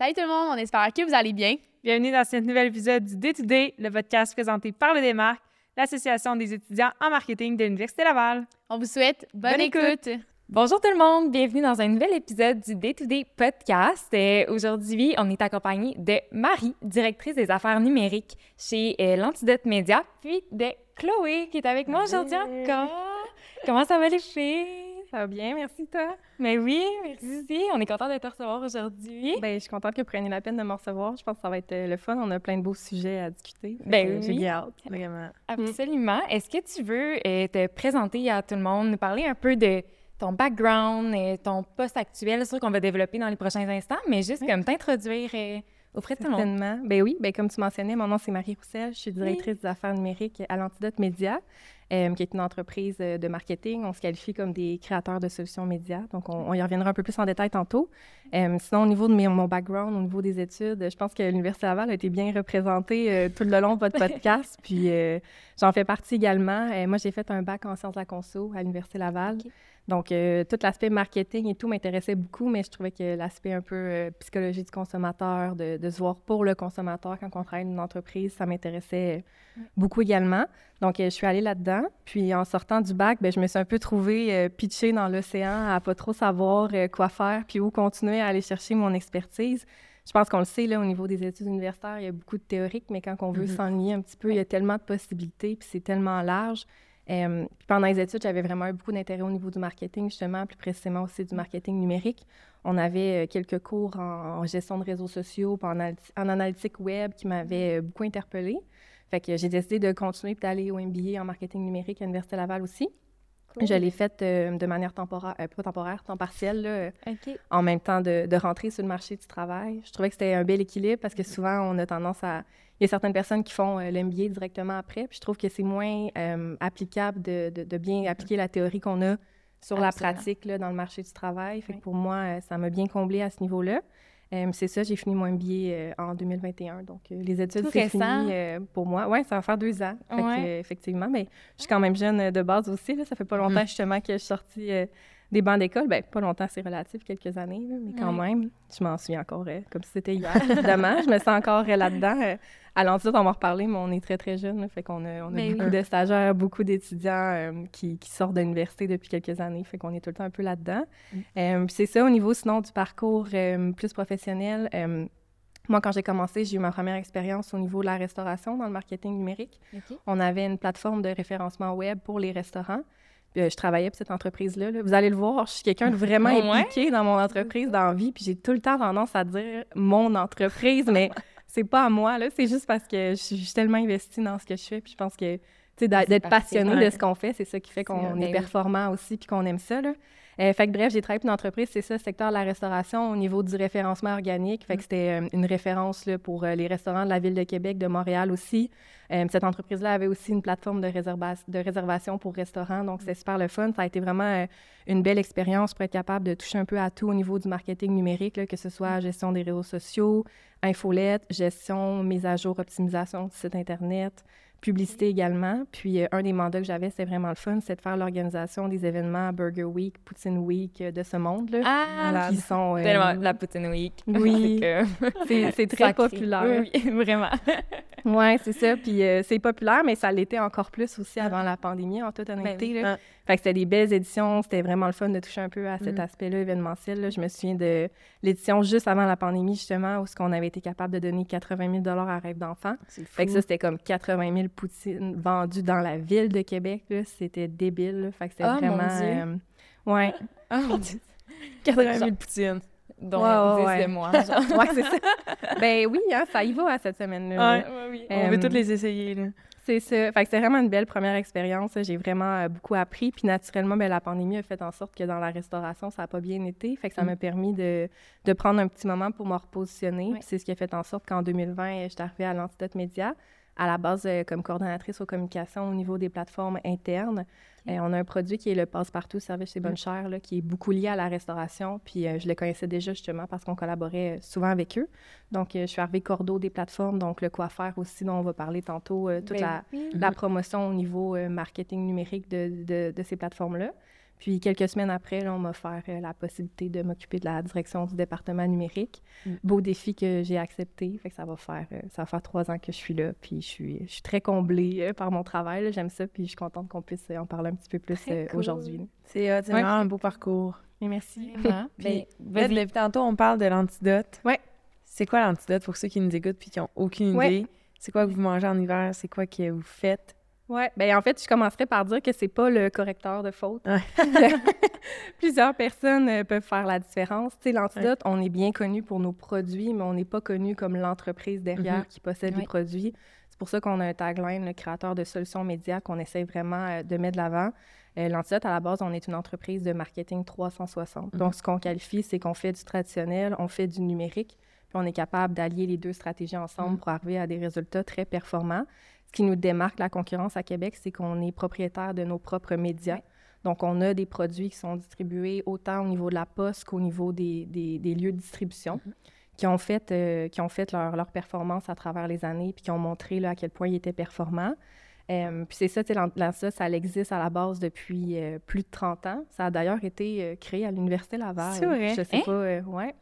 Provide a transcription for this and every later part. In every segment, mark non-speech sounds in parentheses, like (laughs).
Salut tout le monde, on espère que vous allez bien. Bienvenue dans ce nouvel épisode du Day to Day, le podcast présenté par le Démarque, l'Association des étudiants en marketing de l'Université Laval. On vous souhaite bonne, Bonne écoute. écoute. Bonjour tout le monde, bienvenue dans un nouvel épisode du Day to Day podcast. Euh, Aujourd'hui, on est accompagné de Marie, directrice des affaires numériques chez euh, l'Antidote Média, puis de Chloé qui est avec moi aujourd'hui encore. Comment ça va les filles? Ça va bien, merci toi. Mais oui, merci. On est content de te recevoir aujourd'hui. Ben, je suis contente que vous preniez la peine de me recevoir. Je pense que ça va être euh, le fun. On a plein de beaux sujets à discuter. Ben que, oui. J'ai hâte, vraiment. Absolument. Est-ce que tu veux euh, te présenter à tout le monde, nous parler un peu de ton background, euh, ton poste actuel, c'est sûr qu'on va développer dans les prochains instants, mais juste Oui. comme t'introduire euh, auprès de tout le monde. Ben oui, ben comme tu mentionnais, mon nom c'est Marie Roussel. Je suis directrice des affaires numériques à l'Antidote Média, euh, qui est une entreprise euh, de marketing. On se qualifie comme des créateurs de solutions médias. Donc, on, on y reviendra un peu plus en détail tantôt. Euh, sinon, au niveau de mes- mon background, au niveau des études, je pense que l'Université Laval a été bien représentée euh, tout le long de votre (laughs) podcast. Puis, j'en fais partie également. Moi, j'ai fait un bac en sciences de la conso à l'Université Laval. Donc, euh, tout l'aspect marketing et tout m'intéressait beaucoup, mais je trouvais que l'aspect un peu euh, psychologie du consommateur, de, de se voir pour le consommateur quand on travaille dans une entreprise, ça m'intéressait euh, beaucoup également. Donc, je suis allée là-dedans. Puis, en sortant du bac, ben, je me suis un peu trouvée pitchée dans l'océan à pas trop savoir quoi faire puis où continuer à aller chercher mon expertise. Je pense qu'on le sait, là, au niveau des études universitaires, il y a beaucoup de théorique, mais quand on veut Mhm. s'enligner un petit peu, il y a tellement de possibilités, puis c'est tellement large. Euh, pendant les études, j'avais vraiment eu beaucoup d'intérêt au niveau du marketing, justement, plus précisément aussi du marketing numérique. On avait euh, quelques cours en, en gestion de réseaux sociaux, en, en analytique web qui m'avaient euh, beaucoup interpellée. Fait que j'ai décidé de continuer puis d'aller au MBA en marketing numérique à l'Université Laval aussi. Je l'ai fait euh, de manière temporaire, euh, pas temporaire, temps partiel, là, en même temps de, de rentrer sur le marché du travail. Je trouvais que c'était un bel équilibre parce que souvent, on a tendance à... Il y a certaines personnes qui font euh, l'MBA directement après, puis je trouve que c'est moins euh, applicable de, de- de bien appliquer la théorie qu'on a sur la pratique là, dans le marché du travail. Fait que pour moi, euh, ça m'a bien comblé à ce niveau-là. Euh, c'est ça, j'ai fini mon MBA en 2021. Donc, les études, c'est fini pour moi. Oui, ça va faire deux ans. Fait que, Ouais. effectivement, mais je suis quand même jeune de base aussi. Là. Ça fait pas longtemps, justement, que je suis sortie des bancs d'école. Ben, pas longtemps, c'est relatif, quelques années, là, mais quand Ouais. même, je m'en souviens encore euh, comme si c'était hier, (laughs) évidemment. je me sens encore euh, là-dedans. Euh, à l'Antidote, on va en reparler, mais on est très, très jeunes. là, fait qu'on a, on a Mais beaucoup oui. de stagiaires, beaucoup d'étudiants euh, qui, qui sortent de l'université depuis quelques années. Fait qu'on est tout le temps un peu là-dedans. Mm. Euh, puis c'est ça, au niveau, sinon, du parcours plus professionnel. moi, quand j'ai commencé, j'ai eu ma première expérience au niveau de la restauration dans le marketing numérique. On avait une plateforme de référencement web pour les restaurants. Puis, euh, je travaillais pour cette entreprise-là. là. Vous allez le voir, je suis quelqu'un de vraiment (laughs) Ouais. impliqué dans mon entreprise, dans la vie. Puis j'ai tout le temps tendance à dire mon entreprise, mais (laughs) c'est pas à moi. là. C'est juste parce que je suis tellement investie dans ce que je fais. Puis je pense que d'être passionné de ce qu'on fait, c'est ça qui fait qu'on est oui. performant aussi puis qu'on aime ça. Là. Euh, fait que bref, j'ai travaillé pour une entreprise, c'est ça, secteur de la restauration au niveau du référencement organique. Mm. Fait que c'était euh, une référence là, pour euh, les restaurants de la ville de Québec, de Montréal aussi. Euh, cette entreprise-là avait aussi une plateforme de, réserva- de réservation pour restaurants, donc c'est super le fun. Ça a été vraiment une belle expérience pour être capable de toucher un peu à tout au niveau du marketing numérique, là, que ce soit gestion des réseaux sociaux, infolette, gestion, mise à jour, optimisation du site Internet, publicité également. Puis euh, un des mandats que j'avais, c'est vraiment le fun, c'est de faire l'organisation des événements Burger Week, Poutine Week euh, de ce monde-là. Ah, qui sont... euh, tellement la Poutine Week. (laughs) Oui. (laughs) C'est très populaire. Oui, oui, (laughs) vraiment. Oui, c'est ça. Puis c'est populaire, mais ça l'était encore plus aussi avant la pandémie, en toute honnêteté. Ben oui. là. Fait que c'était des belles éditions. C'était vraiment le fun de toucher un peu à cet Mm. aspect-là événementiel. là. Je me souviens de l'édition juste avant la pandémie, justement, où on avait été capable de donner 80 000 à Rêve d'enfant. C'est Fait que ça, c'était comme 80 000 poutines vendues dans la ville de Québec. C'était débile. là. Fait que c'était Ah, mon vraiment... Dieu. euh, ouais. Oh mon (laughs) Dieu. 80 000 poutines. Donc, Ouais, ouais, 10 ouais. de moi, (laughs) genre. ouais, c'est ça. ben oui, hein, ça y va cette semaine-là. Ouais, oui. On veut toutes les essayer, là. C'est ça. Fait que c'était vraiment une belle première expérience. J'ai vraiment euh, beaucoup appris. Puis naturellement, ben, la pandémie a fait en sorte que dans la restauration, ça n'a pas bien été. Fait que ça Mm. m'a permis de, de prendre un petit moment pour me repositionner. Puis c'est ce qui a fait en sorte qu'en 2020, j'étais arrivée à l'Antidote Média, à la base euh, comme coordonnatrice aux communications au niveau des plateformes internes. Euh, on a un produit qui est le Passe-Partout Service chez Bonne Chère, là, qui est beaucoup lié à la restauration. Puis euh, je le connaissais déjà justement parce qu'on collaborait souvent avec eux. Donc, je suis arrivée cordeau des plateformes, donc le quoi faire aussi, dont on va parler tantôt, toute Ben la, la promotion au niveau marketing numérique de, de, de ces plateformes-là. Puis quelques semaines après, là, on m'a offert euh, la possibilité de m'occuper de la direction du département numérique. Mm. Beau défi que j'ai accepté. Fait que ça va faire euh, ça va faire trois ans que je suis là. Puis je suis, je suis très comblée euh, par mon travail. J'aime ça. Puis je suis contente qu'on puisse en parler un petit peu plus cool. aujourd'hui. C'est Ouais. vraiment un beau parcours. Et merci. (laughs) Vraiment. Puis, Ben, depuis tantôt, on parle de l'antidote. Ouais. C'est quoi l'antidote pour ceux qui nous écoutent puis qui n'ont aucune Ouais. idée? C'est quoi que vous mangez en hiver? C'est quoi que vous faites? Ouais, ben en fait, je commencerai par dire que c'est pas le correcteur de faute. Ouais. (laughs) Plusieurs personnes euh, peuvent faire la différence. Tu sais, l'antidote, on est bien connu pour nos produits, mais on n'est pas connu comme l'entreprise derrière Mhm. qui possède Ouais. les produits. C'est pour ça qu'on a un tagline, le créateur de solutions médias, qu'on essaie vraiment euh, de mettre de l'avant. Euh, L'antidote, à la base, on est une entreprise de marketing 360. Donc, ce qu'on qualifie, c'est qu'on fait du traditionnel, on fait du numérique, puis on est capable d'allier les deux stratégies ensemble Mhm. pour arriver à des résultats très performants. Ce qui nous démarque la concurrence à Québec, c'est qu'on est propriétaire de nos propres médias. Donc, on a des produits qui sont distribués autant au niveau de la poste qu'au niveau des, des- des lieux de distribution, qui ont fait, euh, qui ont fait leur, leur performance à travers les années, puis qui ont montré là, à quel point ils étaient performants. Euh, puis c'est ça, l'an- ça, ça existe à la base depuis euh, plus de 30 ans. Ça a d'ailleurs été créé à l'Université Laval. C'est vrai? Je sais Hein? pas, ouais.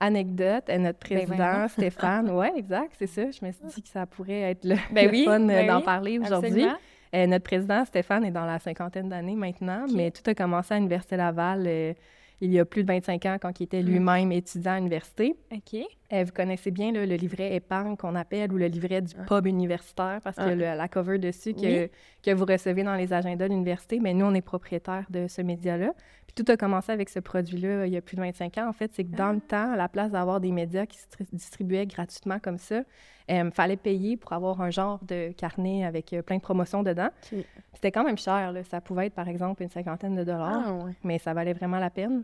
Anecdote, euh, notre Ben président. Stéphane, (laughs) ouais, exact, c'est ça. Je me suis dit que ça pourrait être le, Ben oui, fun euh, ben d'en oui, parler aujourd'hui. Euh, notre président, Stéphane, est dans la cinquantaine d'années maintenant, mais tout a commencé à l'Université Laval euh, il y a plus de 25 ans quand il était Mm. lui-même étudiant à l'université. OK. Euh, vous connaissez bien là, le livret épargne qu'on appelle ou le livret du Ah. pub universitaire parce que Ah. le- la cover dessus que, Oui. que vous recevez dans les agendas de l'université, mais nous, on est propriétaire de ce média-là. Tout a commencé avec ce produit-là euh, il y a plus de 25 ans. En fait, c'est que dans le temps, à la place d'avoir des médias qui se tri- distribuaient gratuitement comme ça, il fallait payer pour avoir un genre de carnet avec euh, plein de promotions dedans. C'était quand même cher. là. Ça pouvait être, par exemple, une cinquantaine de dollars Ah, ouais. mais ça valait vraiment la peine.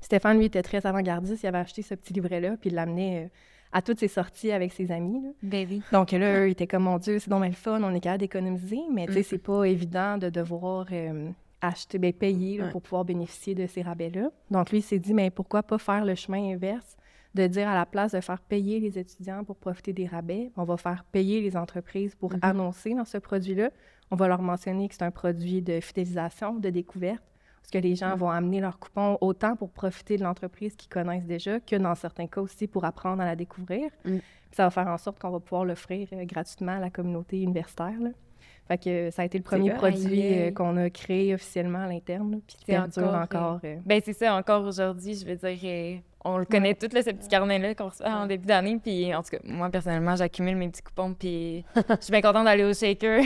Stéphane, lui, était très avant-gardiste. Il avait acheté ce petit livret-là, puis il l'amenait euh, à toutes ses sorties avec ses amis. là. Ben oui. Donc là, eux, ils étaient comme, mon Dieu, c'est donc bien le fun, on est capable d'économiser, mais tu sais, Mm. c'est pas évident de devoir euh, acheter, ben, payer là, Ouais. pour pouvoir bénéficier de ces rabais-là. Donc lui, il s'est dit, mais pourquoi pas faire le chemin inverse, de dire à la place de faire payer les étudiants pour profiter des rabais, on va faire payer les entreprises pour Mhm. annoncer dans ce produit-là. On va leur mentionner que c'est un produit de fidélisation, de découverte, parce que les gens Mm. vont amener leur coupon autant pour profiter de l'entreprise qu'ils connaissent déjà que dans certains cas aussi pour apprendre à la découvrir. Mm. Ça va faire en sorte qu'on va pouvoir l'offrir euh, gratuitement à la communauté universitaire. là. Fait que euh, ça a été le premier produit euh, qu'on a créé officiellement à l'interne, puis qui C'est perdure encore, encore. euh, Ben c'est ça, encore aujourd'hui, je veux dire, euh, on le connaît tout, là, ce petit carnet-là qu'on reçoit en début d'année. Puis en tout cas, moi, personnellement, j'accumule mes petits coupons. Puis je suis bien contente d'aller au shaker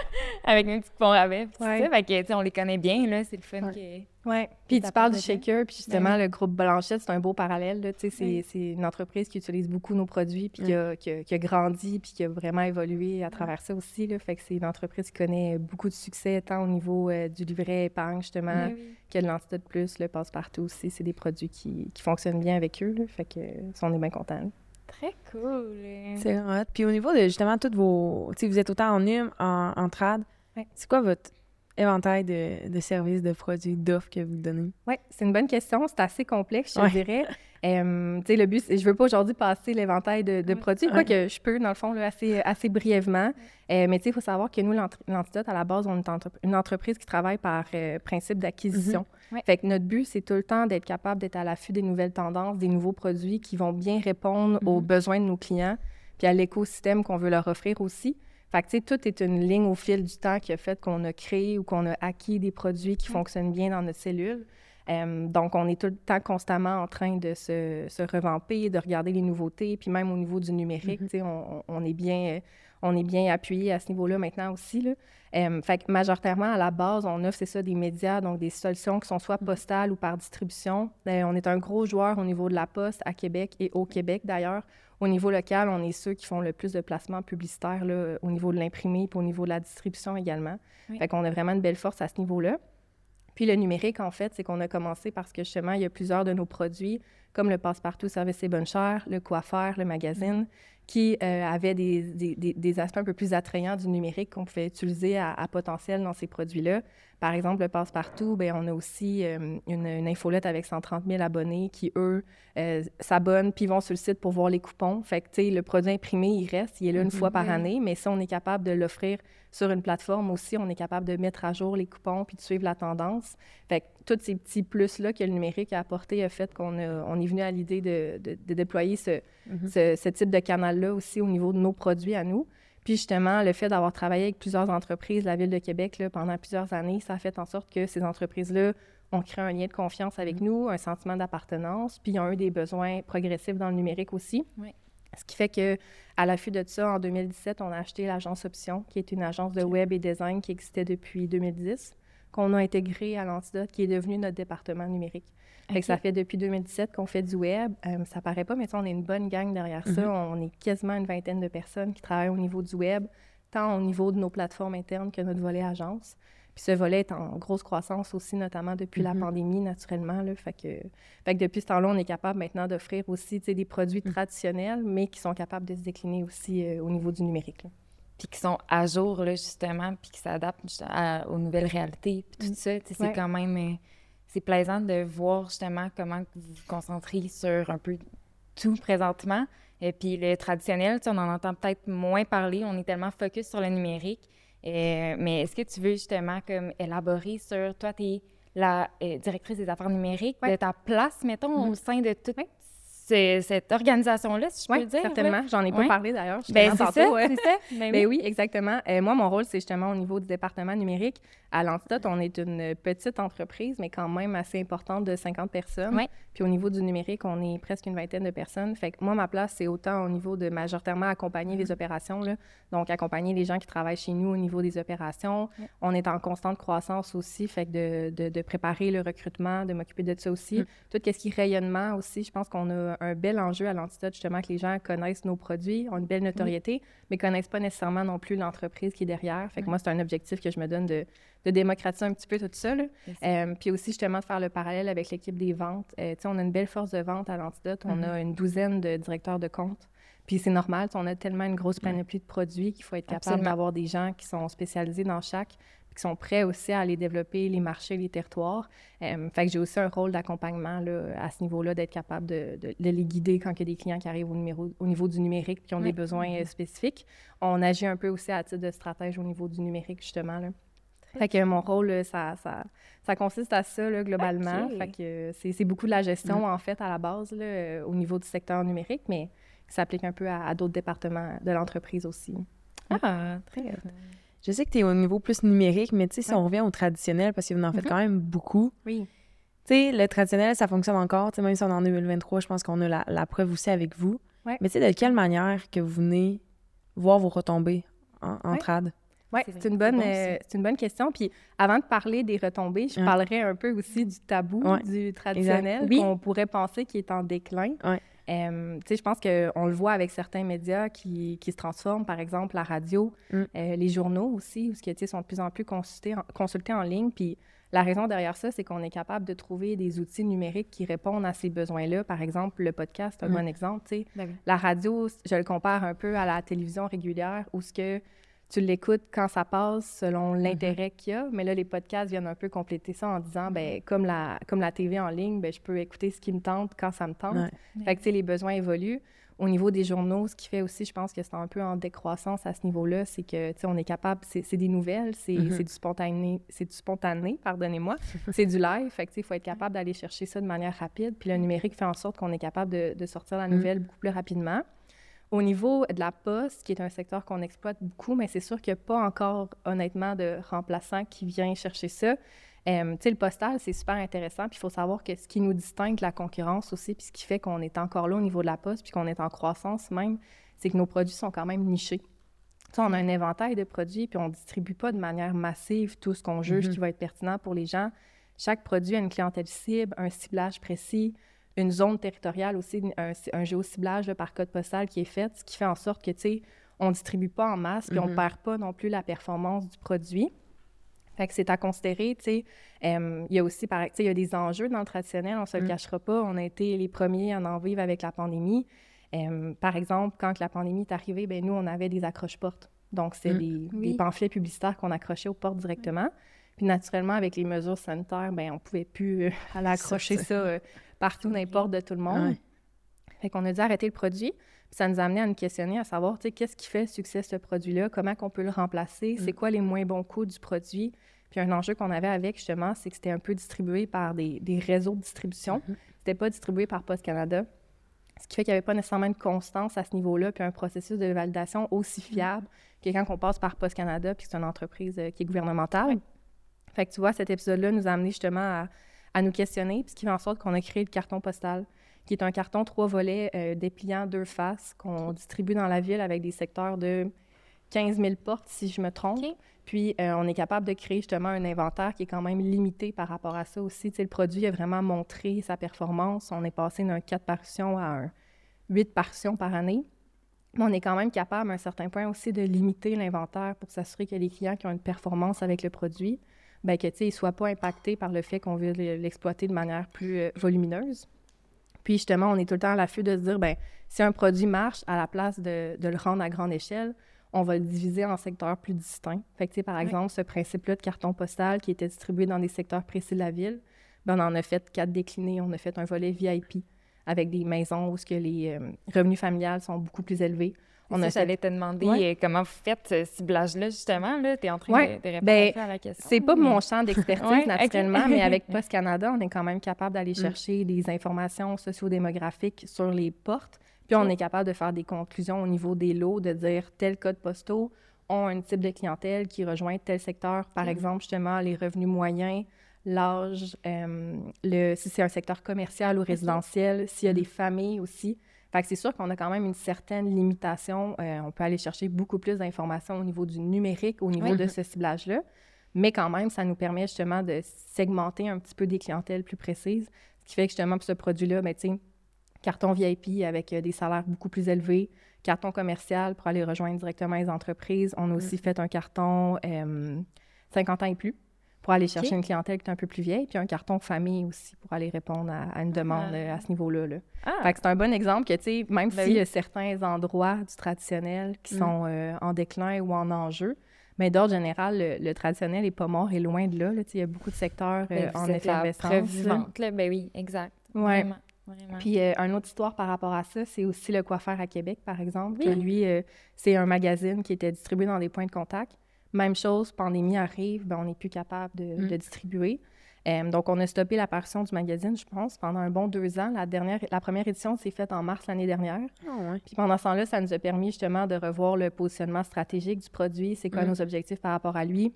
(laughs) avec mes petits coupons rabais. Puis tout Ouais. ça. Fait que, on les connaît bien, là. C'est le fun Ouais. que... Puis tu parles du shaker, puis justement, Ben le groupe Blanchette, c'est un beau parallèle. là. Tu sais, C'est Oui. c'est une entreprise qui utilise beaucoup nos produits, puis qui, a, qui a- qui a grandi, puis qui a vraiment évolué à travers ça aussi. Là. Fait que c'est une entreprise qui connaît beaucoup de succès, tant au niveau euh, du livret épargne, justement, oui. que de l'Antidote Plus, le passe-partout aussi. C'est des produits qui, qui fonctionnent bien avec eux. Là. Fait que ça, on est bien contents. Très cool. C'est hot. Puis au niveau de justement toutes vos. Tu sais, vous êtes autant en UM, en, en trad. Ouais. C'est quoi votre éventail de, de services, de produits, d'offres que vous donnez? Oui, c'est une bonne question. C'est assez complexe, je Ouais. dirais. Euh, tu sais, le but, je veux pas aujourd'hui passer l'éventail de, de Ouais. produits, Ouais. quoique je peux, dans le fond, là, assez, assez brièvement. Euh, mais tu sais, il faut savoir que nous, l'Antidote, à la base, on est entre- une entreprise qui travaille par euh, principe d'acquisition. Ouais. Fait que notre but, c'est tout le temps d'être capable d'être à l'affût des nouvelles tendances, des nouveaux produits qui vont bien répondre aux Mhm. besoins de nos clients, puis à l'écosystème qu'on veut leur offrir aussi. Fait que, tu sais, tout est une ligne au fil du temps qui a fait qu'on a créé ou qu'on a acquis des produits qui Ouais. fonctionnent bien dans notre cellule. Euh, donc, on est tout le temps constamment en train de se, se revamper, de regarder les nouveautés, puis même au niveau du numérique, Mhm. on, on- est bien, euh, on est bien appuyé à ce niveau-là maintenant aussi. Là. Euh, fait que majoritairement, à la base, on offre, c'est ça, des médias, donc des solutions qui sont soit postales ou par distribution. Euh, on est un gros joueur au niveau de la poste à Québec et au Québec d'ailleurs. Au niveau local, on est ceux qui font le plus de placements publicitaires là, au niveau de l'imprimé puis au niveau de la distribution également. Oui. Fait qu'on a vraiment une belle force à ce niveau-là. Puis le numérique, en fait, c'est qu'on a commencé parce que justement, il y a plusieurs de nos produits, comme le passe-partout service et bonne chère, le coiffeur, le magazine, qui euh, avait des, des, des- aspects un peu plus attrayants du numérique qu'on pouvait utiliser à, à potentiel dans ces produits-là. Par exemple, le passe-partout, ben, on a aussi euh, une, une infolette avec 130 000 abonnés qui, eux, euh, s'abonnent puis vont sur le site pour voir les coupons. Fait que, tu sais, le produit imprimé, il reste, il est là une fois par année, mais si on est capable de l'offrir sur une plateforme aussi, on est capable de mettre à jour les coupons puis de suivre la tendance. Fait que tous ces petits plus-là que le numérique a apporté a fait qu'on on est venu à l'idée de, de- de déployer ce, ce, ce type de canal-là aussi au niveau de nos produits à nous. Puis justement, le fait d'avoir travaillé avec plusieurs entreprises, la Ville de Québec, là, pendant plusieurs années, ça a fait en sorte que ces entreprises-là ont créé un lien de confiance avec nous, un sentiment d'appartenance, puis ils ont eu des besoins progressifs dans le numérique aussi. Oui. Ce qui fait que à l'affût de ça, en 2017, on a acheté l'agence Option, qui est une agence de web et design qui existait depuis 2010, qu'on a intégré à l'Antidote, qui est devenu notre département numérique. Fait que ça fait depuis 2017 qu'on fait du web. Euh, ça paraît pas, mais on est une bonne gang derrière ça. On est quasiment une vingtaine de personnes qui travaillent au niveau du web, tant au niveau de nos plateformes internes que notre volet agence. Puis ce volet est en grosse croissance aussi, notamment depuis la pandémie, naturellement. Là. Fait, que, fait que depuis ce temps-là, on est capable maintenant d'offrir aussi des produits traditionnels, mais qui sont capables de se décliner aussi euh, au niveau du numérique. là. Puis qui sont à jour, là, justement, puis qui s'adaptent aux nouvelles réalités, puis tout ça. Tu sais, Ouais. C'est quand même... euh, c'est plaisant de voir, justement, comment vous vous concentrez sur un peu tout présentement. Et puis le traditionnel, on en entend peut-être moins parler. On est tellement focus sur le numérique. Euh, mais est-ce que tu veux, justement, comme élaborer sur... Toi, tu es la euh, directrice des affaires numériques, Ouais. de ta place, mettons, au sein de toute Ouais. Ce- cette organisation-là, si je peux dire. certainement. J'en ai pas Ouais. parlé d'ailleurs. Ben, c'est ça, ouais. c'est ça. Ben Ben oui, exactement. Euh, moi, mon rôle, c'est justement au niveau du département numérique. À l'Antidote, on est une petite entreprise, mais quand même assez importante de 50 personnes. Puis au niveau du numérique, on est presque une vingtaine de personnes. Fait que moi, ma place, c'est autant au niveau de majoritairement accompagner Mm-hmm. les opérations, là. donc accompagner les gens qui travaillent chez nous au niveau des opérations. On est en constante croissance aussi, fait que de, de, de préparer le recrutement, de m'occuper de ça Mm. aussi. Tout ce qui est rayonnement aussi, je pense qu'on a un bel enjeu à l'Antidote, justement, que les gens connaissent nos produits, ont une belle notoriété, mais connaissent pas nécessairement non plus l'entreprise qui est derrière. Fait que moi, c'est un objectif que je me donne de, de démocratiser un petit peu tout ça. Euh, puis aussi, justement, de faire le parallèle avec l'équipe des ventes. Euh, tu sais, on a une belle force de vente à l'Antidote. On a une douzaine de directeurs de compte. Puis c'est normal, on a tellement une grosse panoplie de produits qu'il faut être capable d'avoir des gens qui sont spécialisés dans chaque, qui sont prêts aussi à aller développer les marchés, les territoires. Euh, fait que j'ai aussi un rôle d'accompagnement à ce niveau-là, d'être capable de, de- de les guider quand il y a des clients qui arrivent au, numéro, au niveau du numérique puis qui ont des besoins euh, spécifiques. On agit un peu aussi à titre de stratège au niveau du numérique, justement. Là. Fait que mon rôle, euh, ça, ça, ça consiste à ça, là, globalement. Ok. Fait que euh, c'est beaucoup de la gestion, en fait, à la base, là, au niveau du secteur numérique, mais qui s'applique un peu à, à d'autres départements de l'entreprise aussi. Ah, très Je sais que tu es au niveau plus numérique, mais tu sais, si on revient au traditionnel, parce que vous en faites quand même beaucoup, Oui. tu sais, le traditionnel, ça fonctionne encore. Tu sais, même si on est en 2023, je pense qu'on a la, la preuve aussi avec vous. Ouais. Mais tu sais, de quelle manière que vous venez voir vos retombées en, en Ouais. trad? Oui, C'est une, bonne, euh, c'est une bonne question. Puis avant de parler des retombées, je Ouais. parlerai un peu aussi du tabou, Ouais. du traditionnel, Oui. qu'on pourrait penser qui est en déclin. Ouais. Euh, tu sais, je pense qu'on le voit avec certains médias qui, qui se transforment, par exemple la radio, Mm. euh, les journaux aussi, où sais, sont de plus en plus consultés en, consultés en ligne. Puis la raison derrière ça, c'est qu'on est capable de trouver des outils numériques qui répondent à ces besoins-là. Par exemple, le podcast, un Mm. bon exemple. tu sais. Ben. La radio, je le compare un peu à la télévision régulière où ce que tu l'écoutes quand ça passe selon Mm-hmm. l'intérêt qu'il y a, mais là, les podcasts viennent un peu compléter ça en disant, ben comme la, comme la TV en ligne, ben je peux écouter ce qui me tente quand ça me tente. Ouais. Fait que, tu sais, les besoins évoluent. Au niveau des journaux, ce qui fait aussi, je pense que c'est un peu en décroissance à ce niveau-là, c'est que, tu sais, on est capable, c'est des nouvelles, c'est Mhm. c'est du spontané, c'est du spontané, pardonnez-moi, c'est du live, fait que, tu sais, il faut être capable d'aller chercher ça de manière rapide, puis le numérique fait en sorte qu'on est capable de, de sortir la nouvelle beaucoup plus rapidement. Au niveau de la poste, qui est un secteur qu'on exploite beaucoup, mais c'est sûr qu'il n'y a pas encore, honnêtement, de remplaçant qui vient chercher ça. Euh, tu sais, le postal, c'est super intéressant. Puis il faut savoir que ce qui nous distingue de la concurrence aussi, puis ce qui fait qu'on est encore là au niveau de la poste, puis qu'on est en croissance même, c'est que nos produits sont quand même nichés. On a un éventail de produits, puis on ne distribue pas de manière massive tout ce qu'on juge qui va être pertinent pour les gens. Chaque produit a une clientèle cible, un ciblage précis, une zone territoriale aussi, un, un géociblage là, par code postal qui est fait, ce qui fait en sorte que, tu sais, on ne distribue pas en masse, puis on ne perd pas non plus la performance du produit. Fait que c'est à considérer, tu sais. Euh, il y a aussi, par tu sais, il y a des enjeux dans le traditionnel, on se le cachera pas. On a été les premiers à en vivre avec la pandémie. Euh, par exemple, quand la pandémie est arrivée, ben nous, on avait des accroches-portes. Donc, c'est Mm. des, Oui. des pamphlets publicitaires qu'on accrochait aux portes directement. Puis, naturellement, avec les mesures sanitaires, ben on pouvait plus euh, aller accrocher ça euh, partout, n'importe de tout le monde. Ouais. Fait qu'on a dû arrêter le produit. Puis ça nous a amené à nous questionner, à savoir, tu sais, qu'est-ce qui fait le succès de ce produit-là, comment qu'on peut le remplacer, c'est quoi les moins bons coups du produit? Puis un enjeu qu'on avait avec, justement, c'est que c'était un peu distribué par des, des réseaux de distribution. C'était pas distribué par Post Canada. Ce qui fait qu'il n'y avait pas nécessairement une constance à ce niveau-là, puis un processus de validation aussi fiable que quand on passe par Post Canada, puis que c'est une entreprise euh, qui est gouvernementale. Fait que tu vois, cet épisode-là nous a amené justement à, à nous questionner, puis ce qui fait en sorte qu'on a créé le carton postal, qui est un carton trois volets euh, dépliant deux faces qu'on distribue dans la ville avec des secteurs de 15 000 portes, si je me trompe. Puis, euh, on est capable de créer justement un inventaire qui est quand même limité par rapport à ça aussi. Tu sais, le produit a vraiment montré sa performance. On est passé d'un 4 parutions à un 8 parutions par année. Mais on est quand même capable, à un certain point aussi, de limiter l'inventaire pour s'assurer que les clients qui ont une performance avec le produit, ben que, tu sais, ne soient pas impactés par le fait qu'on veut l'exploiter de manière plus euh, volumineuse. Puis justement, on est tout le temps à l'affût de se dire, ben si un produit marche, à la place de, de le rendre à grande échelle, on va le diviser en secteurs plus distincts. Fait que, tu sais, par exemple, ce principe-là de carton postal qui était distribué dans des secteurs précis de la ville, ben, on en a fait quatre déclinés. On a fait un volet VIP avec des maisons où ce que les euh, revenus familiales sont beaucoup plus élevés. On a j'allais te demander Ouais. euh, comment vous faites ce ciblage-là, justement. Tu es en train Ouais, de, de répondre ben, à la question. C'est pas mais- mon champ d'expertise (laughs) Ouais, naturellement, mais avec (laughs) Post Canada, on est quand même capable d'aller Mm. chercher des informations sociodémographiques sur les portes. Puis on est capable de faire des conclusions au niveau des lots, de dire tel code postaux ont un type de clientèle qui rejoint tel secteur. Par Ok. exemple, justement, les revenus moyens, l'âge, euh, le, si c'est un secteur commercial ou résidentiel, s'il y a Mm. des familles aussi. Fait que c'est sûr qu'on a quand même une certaine limitation. Euh, on peut aller chercher beaucoup plus d'informations au niveau du numérique, au niveau Oui. de ce ciblage-là. Mais quand même, ça nous permet justement de segmenter un petit peu des clientèles plus précises. Ce qui fait que justement, pour ce produit-là, ben, tu sais, carton VIP avec euh, des salaires beaucoup plus élevés, carton commercial pour aller rejoindre directement les entreprises. On a aussi fait un carton euh, 50 ans et plus pour aller chercher une clientèle qui est un peu plus vieille, puis un carton famille aussi pour aller répondre à, à une demande Ah. euh, à ce niveau-là. là. Ah, Fait que c'est un bon exemple que, tu sais, même Ben s'il y a certains endroits du traditionnel qui Mm. sont euh, en déclin ou en enjeu, mais d'ordre général, le, le traditionnel n'est pas mort et loin de là. là. Tu sais, Il y a beaucoup de secteurs euh, ben, en effervescence. preuve vivante, là. Ben oui, exact. Ouais. Vraiment, vraiment. Puis, euh, une autre histoire par rapport à ça, c'est aussi le coiffeur à Québec, par exemple. que Oui. lui, euh, c'est un magazine qui était distribué dans des points de contact. Même chose, pandémie arrive, ben, on n'est plus capable de, Mm. de distribuer. Euh, donc, on a stoppé l'apparition du magazine, je pense, pendant un bon deux ans. La, dernière, la première édition s'est faite en mars l'année dernière. Ah ouais. Puis pendant ce temps-là, ça nous a permis justement de revoir le positionnement stratégique du produit, c'est quoi Mm. nos objectifs par rapport à lui.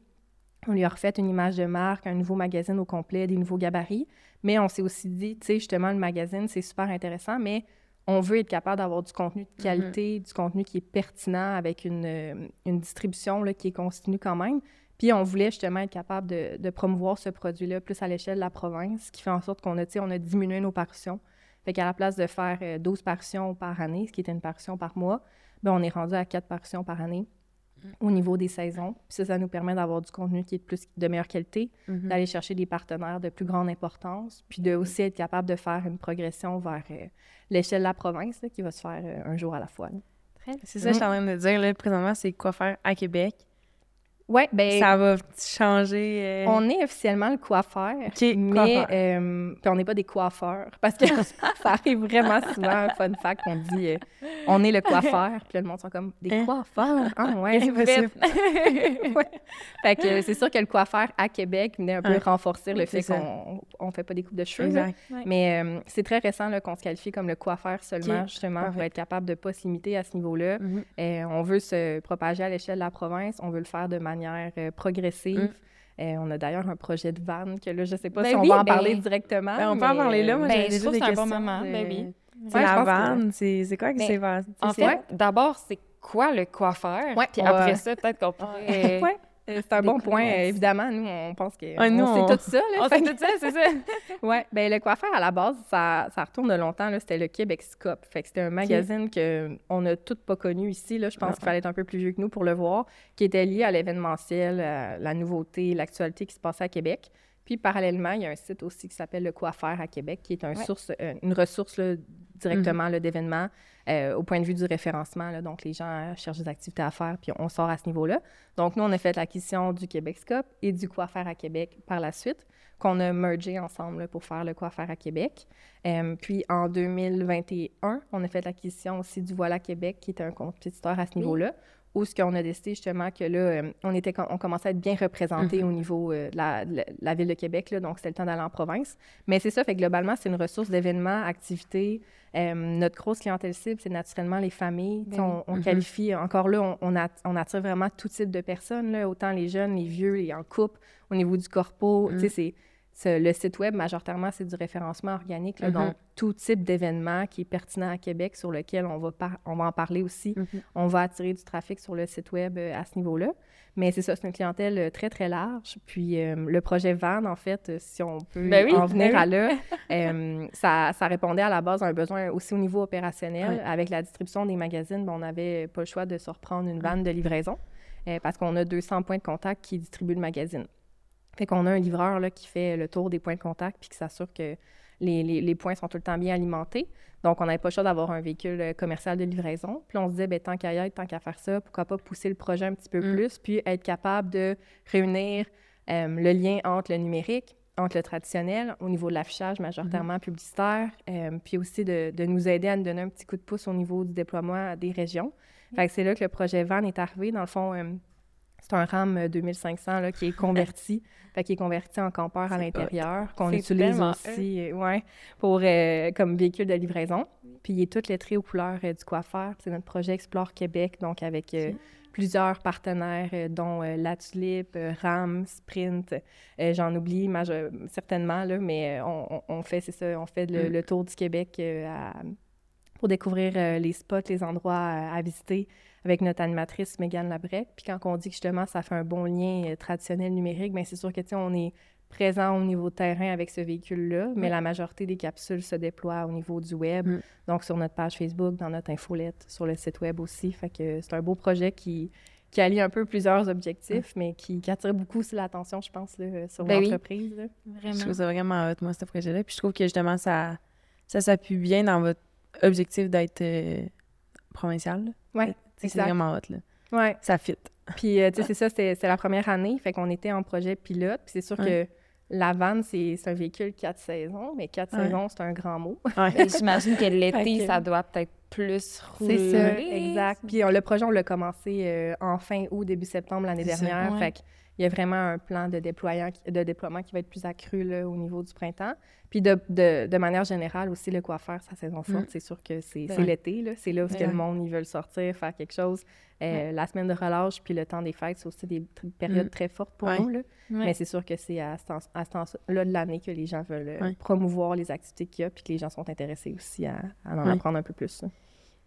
On lui a refait une image de marque, un nouveau magazine au complet, des nouveaux gabarits. Mais on s'est aussi dit, tu sais, justement, le magazine, c'est super intéressant, mais on veut être capable d'avoir du contenu de qualité, du contenu qui est pertinent avec une, euh, une distribution là, qui est continue quand même. Puis on voulait justement être capable de, de promouvoir ce produit-là plus à l'échelle de la province, ce qui fait en sorte qu'on a, on a diminué nos parutions. Fait qu'à la place de faire euh, 12 parutions par année, ce qui était une parution par mois, ben on est rendu à 4 parutions par année au niveau des saisons. Puis ça, ça nous permet d'avoir du contenu qui est de, plus, de meilleure qualité, Mhm. d'aller chercher des partenaires de plus grande importance, puis de aussi être capable de faire une progression vers euh, l'échelle de la province là, qui va se faire euh, un jour à la fois. C'est ça que je suis en train de dire. Là, présentement, c'est quoi faire à Québec. Ouais, ben Ça va changer. euh, on est officiellement le coiffeur, mais coiffeur. euh, puis on n'est pas des coiffeurs parce que (laughs) ça arrive vraiment souvent. Fun fact, on dit euh, on est le coiffeur, puis là, le monde sont comme des Hein? coiffeurs? Ah (laughs) ouais. C'est possible. (laughs) Ouais. Fait que c'est sûr que le coiffeur à Québec venait un peu Ouais. renforcer le fait qu'on on fait pas des coupes de cheveux. là. Mais euh, c'est très récent là, qu'on se qualifie comme le coiffeur seulement, Ok, justement, pour être capable de ne pas se limiter à ce niveau-là. Euh, on veut se propager à l'échelle de la province, on veut le faire de manière euh, progressive. Mm. Euh, on a d'ailleurs un projet de van que là, je ne sais pas Ben si on va en ben- parler directement. Ben, on peut en parler là. Moi, je trouve que c'est un bon moment. de- oui. C'est Ouais, je la que- vanne, c'est quoi que c'est En fait, d'abord, c'est quoi le coiffeur? Ouais, Puis après ça, peut-être qu'on pourrait... Euh, c'est un bon point. euh, évidemment, nous, on pense que nous, on on- sait tout ça. là. On sait tout ça, c'est ça? (laughs) Ouais, ben le coiffeur à la base, ça, ça retourne de longtemps. C'était le Québec Scope. Fait que c'était un magazine que on n'a toutes pas connu ici. Là, je pense Ah. qu'il fallait être un peu plus vieux que nous pour le voir, qui était lié à l'événementiel, à la nouveauté, l'actualité qui se passait à Québec. Puis parallèlement, il y a un site aussi qui s'appelle le Coiffeur à Québec, qui est un Ouais. source, euh, une ressource là, directement là, d'événements euh, au point de vue du référencement. là. donc, les gens euh, cherchent des activités à faire, puis on sort à ce niveau-là. Donc, nous, on a fait l'acquisition du Québec Scope et du Quoi faire à Québec par la suite, qu'on a mergé ensemble là, pour faire le Quoi faire à Québec. Puis, en 2021, on a fait l'acquisition aussi du Voilà Québec, qui est un compétiteur à ce niveau-là, où ce qu'on a décidé justement que là, euh, on, était, on commençait à être bien représenté au niveau euh, de la, de la- ville de Québec, là, donc c'était le temps d'aller en province. Mais c'est ça, fait globalement, c'est une ressource d'événements, activités. Euh, notre grosse clientèle cible, c'est naturellement les familles. Ben on on qualifie, encore là, on, on, at- on attire vraiment tout type de personnes, là, autant les jeunes, les vieux, les en couple, au niveau du corpo. Tu sais, c'est- le site web, majoritairement, c'est du référencement organique, là, donc tout type d'événement qui est pertinent à Québec, sur lequel on va, on va en parler aussi. Mhm. On va attirer du trafic sur le site web euh, à ce niveau-là. Mais c'est ça, c'est une clientèle euh, très, très large. Puis euh, le projet Van, en fait, si on peut Ben oui, en venir ben oui. à là, (laughs) ça, ça répondait à la base à un besoin aussi au niveau opérationnel. Avec la distribution des magazines, ben, on n'avait pas le choix de se reprendre une vanne de livraison parce qu'on a 200 points de contact qui distribuent le magazine. Fait qu'on a un livreur là, qui fait le tour des points de contact puis qui s'assure que les, les- les points sont tout le temps bien alimentés. Donc, on n'avait pas le choix d'avoir un véhicule euh, commercial de livraison. Puis on se disait, ben, tant qu'à y être, tant qu'à faire ça, pourquoi pas pousser le projet un petit peu Mm. plus, puis être capable de réunir euh, le lien entre le numérique, entre le traditionnel, au niveau de l'affichage majoritairement publicitaire, euh, puis aussi de, de nous aider à nous donner un petit coup de pouce au niveau du déploiement des régions. Fait que c'est là que le projet Van est arrivé. Dans le fond, euh, c'est un RAM 2500 là, qui est converti, (laughs) fait qui est converti en campeur à l'intérieur, qu'on utilise aussi euh, ouais, pour, euh, comme véhicule de livraison. Puis il est tout lettré aux couleurs euh, du coiffeur. C'est notre projet Explore Québec, donc avec euh, plusieurs partenaires, euh, dont euh, La Tulipe, euh, RAM, Sprint. Euh, J'en oublie certainement, là, mais euh, on, fait, c'est ça, on fait le, Mm. le tour du Québec euh, à- pour découvrir euh, les spots, les endroits à, à visiter avec notre animatrice Mégane Labrec. Puis quand on dit que justement ça fait un bon lien euh, traditionnel numérique, bien c'est sûr que tu sais, on est présent au niveau terrain avec ce véhicule-là, mais la majorité des capsules se déploient au niveau du web, Mm. donc sur notre page Facebook, dans notre infolette, sur le site web aussi. Fait que c'est un beau projet qui, qui allie un peu plusieurs objectifs, mais qui, qui attire beaucoup aussi l'attention, je pense, là, sur Ben oui. l'entreprise. là. Je Vraiment. trouve ça vraiment hot, moi, ce projet-là. Puis je trouve que justement, ça, ça s'appuie bien dans votre objectif d'être euh, provincial. là. C'est vraiment hot, là. Ouais. Ça fit. Puis, euh, tu sais, c'est ça, c'était c'est la première année. Fait qu'on était en projet pilote. Puis c'est sûr Ouais. que la vanne, c'est c'est un véhicule quatre saisons, mais quatre Ouais. saisons, c'est un grand mot. Ouais. J'imagine que l'été, que- ça doit peut-être plus rouler. C'est ça, exact. Puis on- le projet, on l'a commencé euh, en fin août, début septembre l'année dernière. Ouais. Fait qu'il y a vraiment un plan de, déploiement qui va être plus accru là, au niveau du printemps. Puis de, de, de manière générale aussi, le faire sa saison forte, Mm. c'est sûr que c'est c'est l'été. C'est là où que Ouais. le monde, ils veulent sortir, faire quelque chose. Euh, La semaine de relâche, puis le temps des fêtes, c'est aussi des périodes Mm. très fortes pour Ouais. nous. Là. Ouais. Mais c'est sûr que c'est à ce temps- temps-là de l'année que les gens veulent euh, promouvoir les activités qu'il y a, puis que les gens sont intéressés aussi à, à en apprendre un peu plus. là.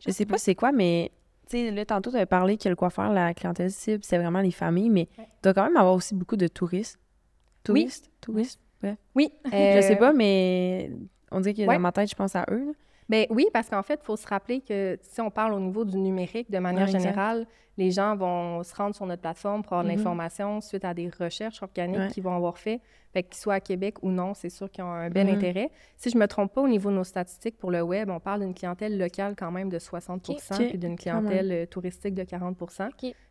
Je sais pas c'est quoi, mais tu sais, là, tantôt, tu avais parlé que le coiffeur, la clientèle cible, c'est vraiment les familles, mais Ouais. il doit quand même avoir aussi beaucoup de touristes. Touristes? Touristes? Oui. (laughs) (laughs) Je sais euh, pas, mais on dirait que ouais. dans ma tête, je pense à eux. là. Ben oui, parce qu'en fait, il faut se rappeler que si on parle au niveau du numérique, de manière Ouais, générale, les gens vont se rendre sur notre plateforme pour avoir de Mhm. l'information suite à des recherches organiques Ouais. qu'ils vont avoir fait. Fait qu'ils soient à Québec ou non, c'est sûr qu'ils ont un bel Mhm. intérêt. Si je me trompe pas, au niveau de nos statistiques pour le web, on parle d'une clientèle locale quand même de 60 Ok. puis d'une clientèle euh, touristique de 40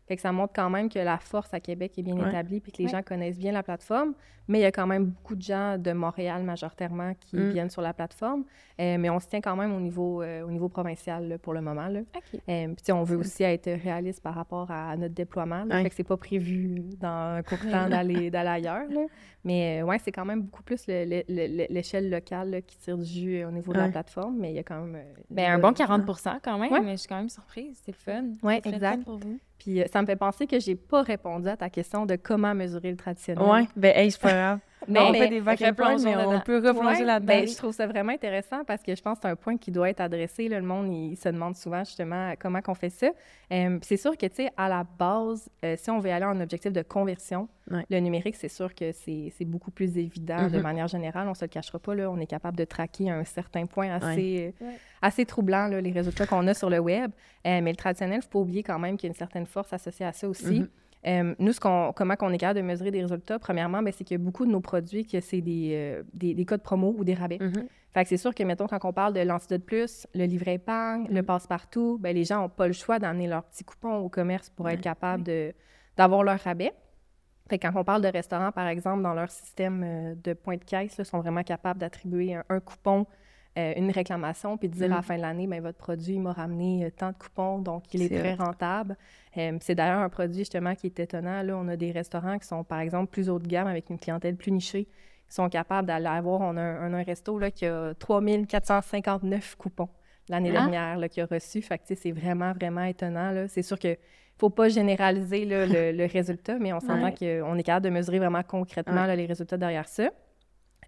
Fait que ça montre quand même que la force à Québec est bien Ouais. établie puis que les Ouais. gens connaissent bien la plateforme. Mais il y a quand même beaucoup de gens de Montréal majoritairement qui Mm. viennent sur la plateforme. Euh, mais on se tient quand même au niveau, euh, au niveau provincial là, pour le moment. Là. Euh, puis on veut aussi être réaliste par rapport à notre déploiement. Là. Fait que c'est pas prévu dans un court temps d'aller d'aller ailleurs. là. Mais euh, ouais, c'est quand même beaucoup plus le- le- le- l'échelle locale là, qui tire du jus euh, au niveau de la plateforme. Mais il y a quand même... euh, Ben, un bon 40 quand même, Ouais. mais je suis quand même surprise. C'est le fun. Très exact. fun pour vous. Puis euh, ça me fait penser que j'ai pas répondu à ta question de comment mesurer le traditionnel. Ouais, ben, hey, c'est pas grave. Non, on fait des vacances, replongeons mais on dedans. peut replonger Ouais, là-dedans. ben, je trouve ça vraiment intéressant parce que je pense que c'est un point qui doit être adressé. là. Le monde, il, se demande souvent justement comment qu'on fait ça. Euh, c'est sûr que, tu sais, à la base, euh, si on veut aller en objectif de conversion, Ouais. le numérique, c'est sûr que c'est beaucoup plus évident de Mhm. manière générale. On se le cachera pas, là. On est capable de traquer un certain point assez, euh, Ouais. assez troublant, là, les résultats qu'on a sur le web. Euh, mais le traditionnel, il faut pas oublier quand même qu'il y a une certaine force associée à ça aussi. Mhm. Euh, nous, ce qu'on, comment qu'on est capable de mesurer des résultats, premièrement, ben, c'est qu'il y a beaucoup de nos produits que c'est des, euh, des, des codes promo ou des rabais. Mhm. Fait que c'est sûr que, mettons, quand on parle de l'Antidote Plus, le livret épargne, le passe-partout, ben les gens n'ont pas le choix d'amener leur petit coupon au commerce pour être capable de, d'avoir leur rabais. Fait que quand on parle de restaurants, par exemple, dans leur système euh, de points de caisse, ils sont vraiment capables d'attribuer un, un coupon, euh, une réclamation, puis de dire à la fin de l'année, ben votre produit m'a ramené euh, tant de coupons, donc il est, très rentable. Euh, c'est d'ailleurs un produit justement qui est étonnant. Là, on a des restaurants qui sont, par exemple, plus haut de gamme avec une clientèle plus nichée, qui sont capables d'aller avoir. On a un, un- un resto là, qui a 3459 coupons l'année Ah. dernière là, qu'il a reçu. Fait que, c'est vraiment, vraiment étonnant. C'est sûr que faut pas généraliser là, le, le (laughs) résultat, mais on s'entend qu'on est capable de mesurer vraiment concrètement Ouais. là, les résultats derrière ça.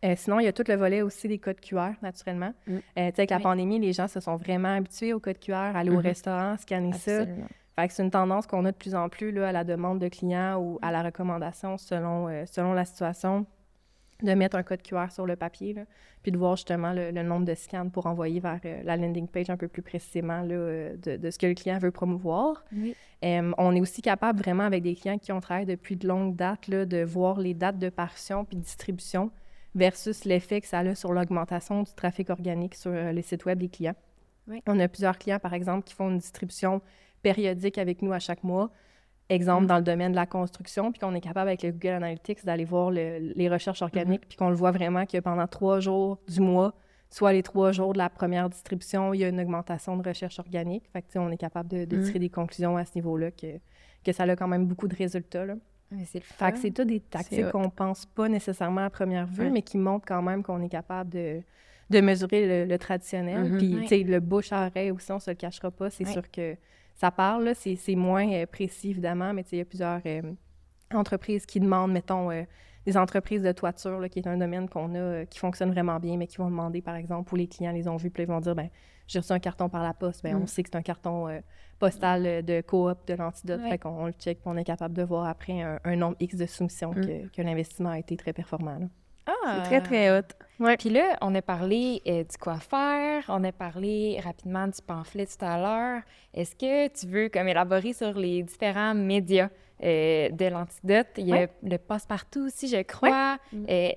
Euh, sinon, il y a tout le volet aussi des codes QR, naturellement. Mm. Euh, tu sais, avec la Oui. pandémie, les gens se sont vraiment habitués aux codes QR, aller au Mhm. restaurant, scanner ça. Absolument. Fait que c'est une tendance qu'on a de plus en plus là, à la demande de clients ou à la recommandation selon, euh, selon la situation de mettre un code QR sur le papier, là, puis de voir justement le, le nombre de scans pour envoyer vers euh, la landing page un peu plus précisément là, euh, de, de ce que le client veut promouvoir. Oui. Euh, on est aussi capable vraiment avec des clients qui ont travaillé depuis de longues dates là, de voir les dates de parution puis de distribution versus l'effet que ça a sur l'augmentation du trafic organique sur euh, les sites web des clients. Oui. On a plusieurs clients, par exemple, qui font une distribution périodique avec nous à chaque mois. Exemple, Mm. dans le domaine de la construction, puis qu'on est capable avec le Google Analytics d'aller voir le- les recherches organiques, puis qu'on le voit vraiment que pendant trois jours du mois, soit les trois jours de la première distribution, il y a une augmentation de recherche organique. Fait que, on est capable de, de Mm. tirer des conclusions à ce niveau-là, que, que ça a quand même beaucoup de résultats. Là. C'est le Fait que c'est tout des tactiques qu'on pense pas nécessairement à première vue, Ouais. mais qui montrent quand même qu'on est capable de, de mesurer le, le traditionnel. Mhm. Puis, Ouais. tu sais, le bouche à oreille aussi, on se le cachera pas. C'est Ouais. sûr que ça parle. C'est moins euh, précis, évidemment, mais tu sais, il y a plusieurs euh, entreprises qui demandent, mettons, euh, des entreprises de toiture, là, qui est un domaine qu'on a, qui fonctionne vraiment bien, mais qui vont demander, par exemple, où les clients les ont vus, puis ils vont dire, ben j'ai reçu un carton par la poste. Ben, on Mm. sait que c'est un carton postal de coop de l'antidote. Ouais. Fait qu'on on le check, puis on est capable de voir après un, un nombre X de soumissions Mm. que, que l'investissement a été très performant. là. Ah! C'est très, très hot. Puis là, on a parlé euh, du quoi faire, on a parlé rapidement du pamphlet tout à l'heure. Est-ce que tu veux comme élaborer sur les différents médias euh, de l'antidote? Il y a Ouais. le passe-partout aussi, je crois. Euh,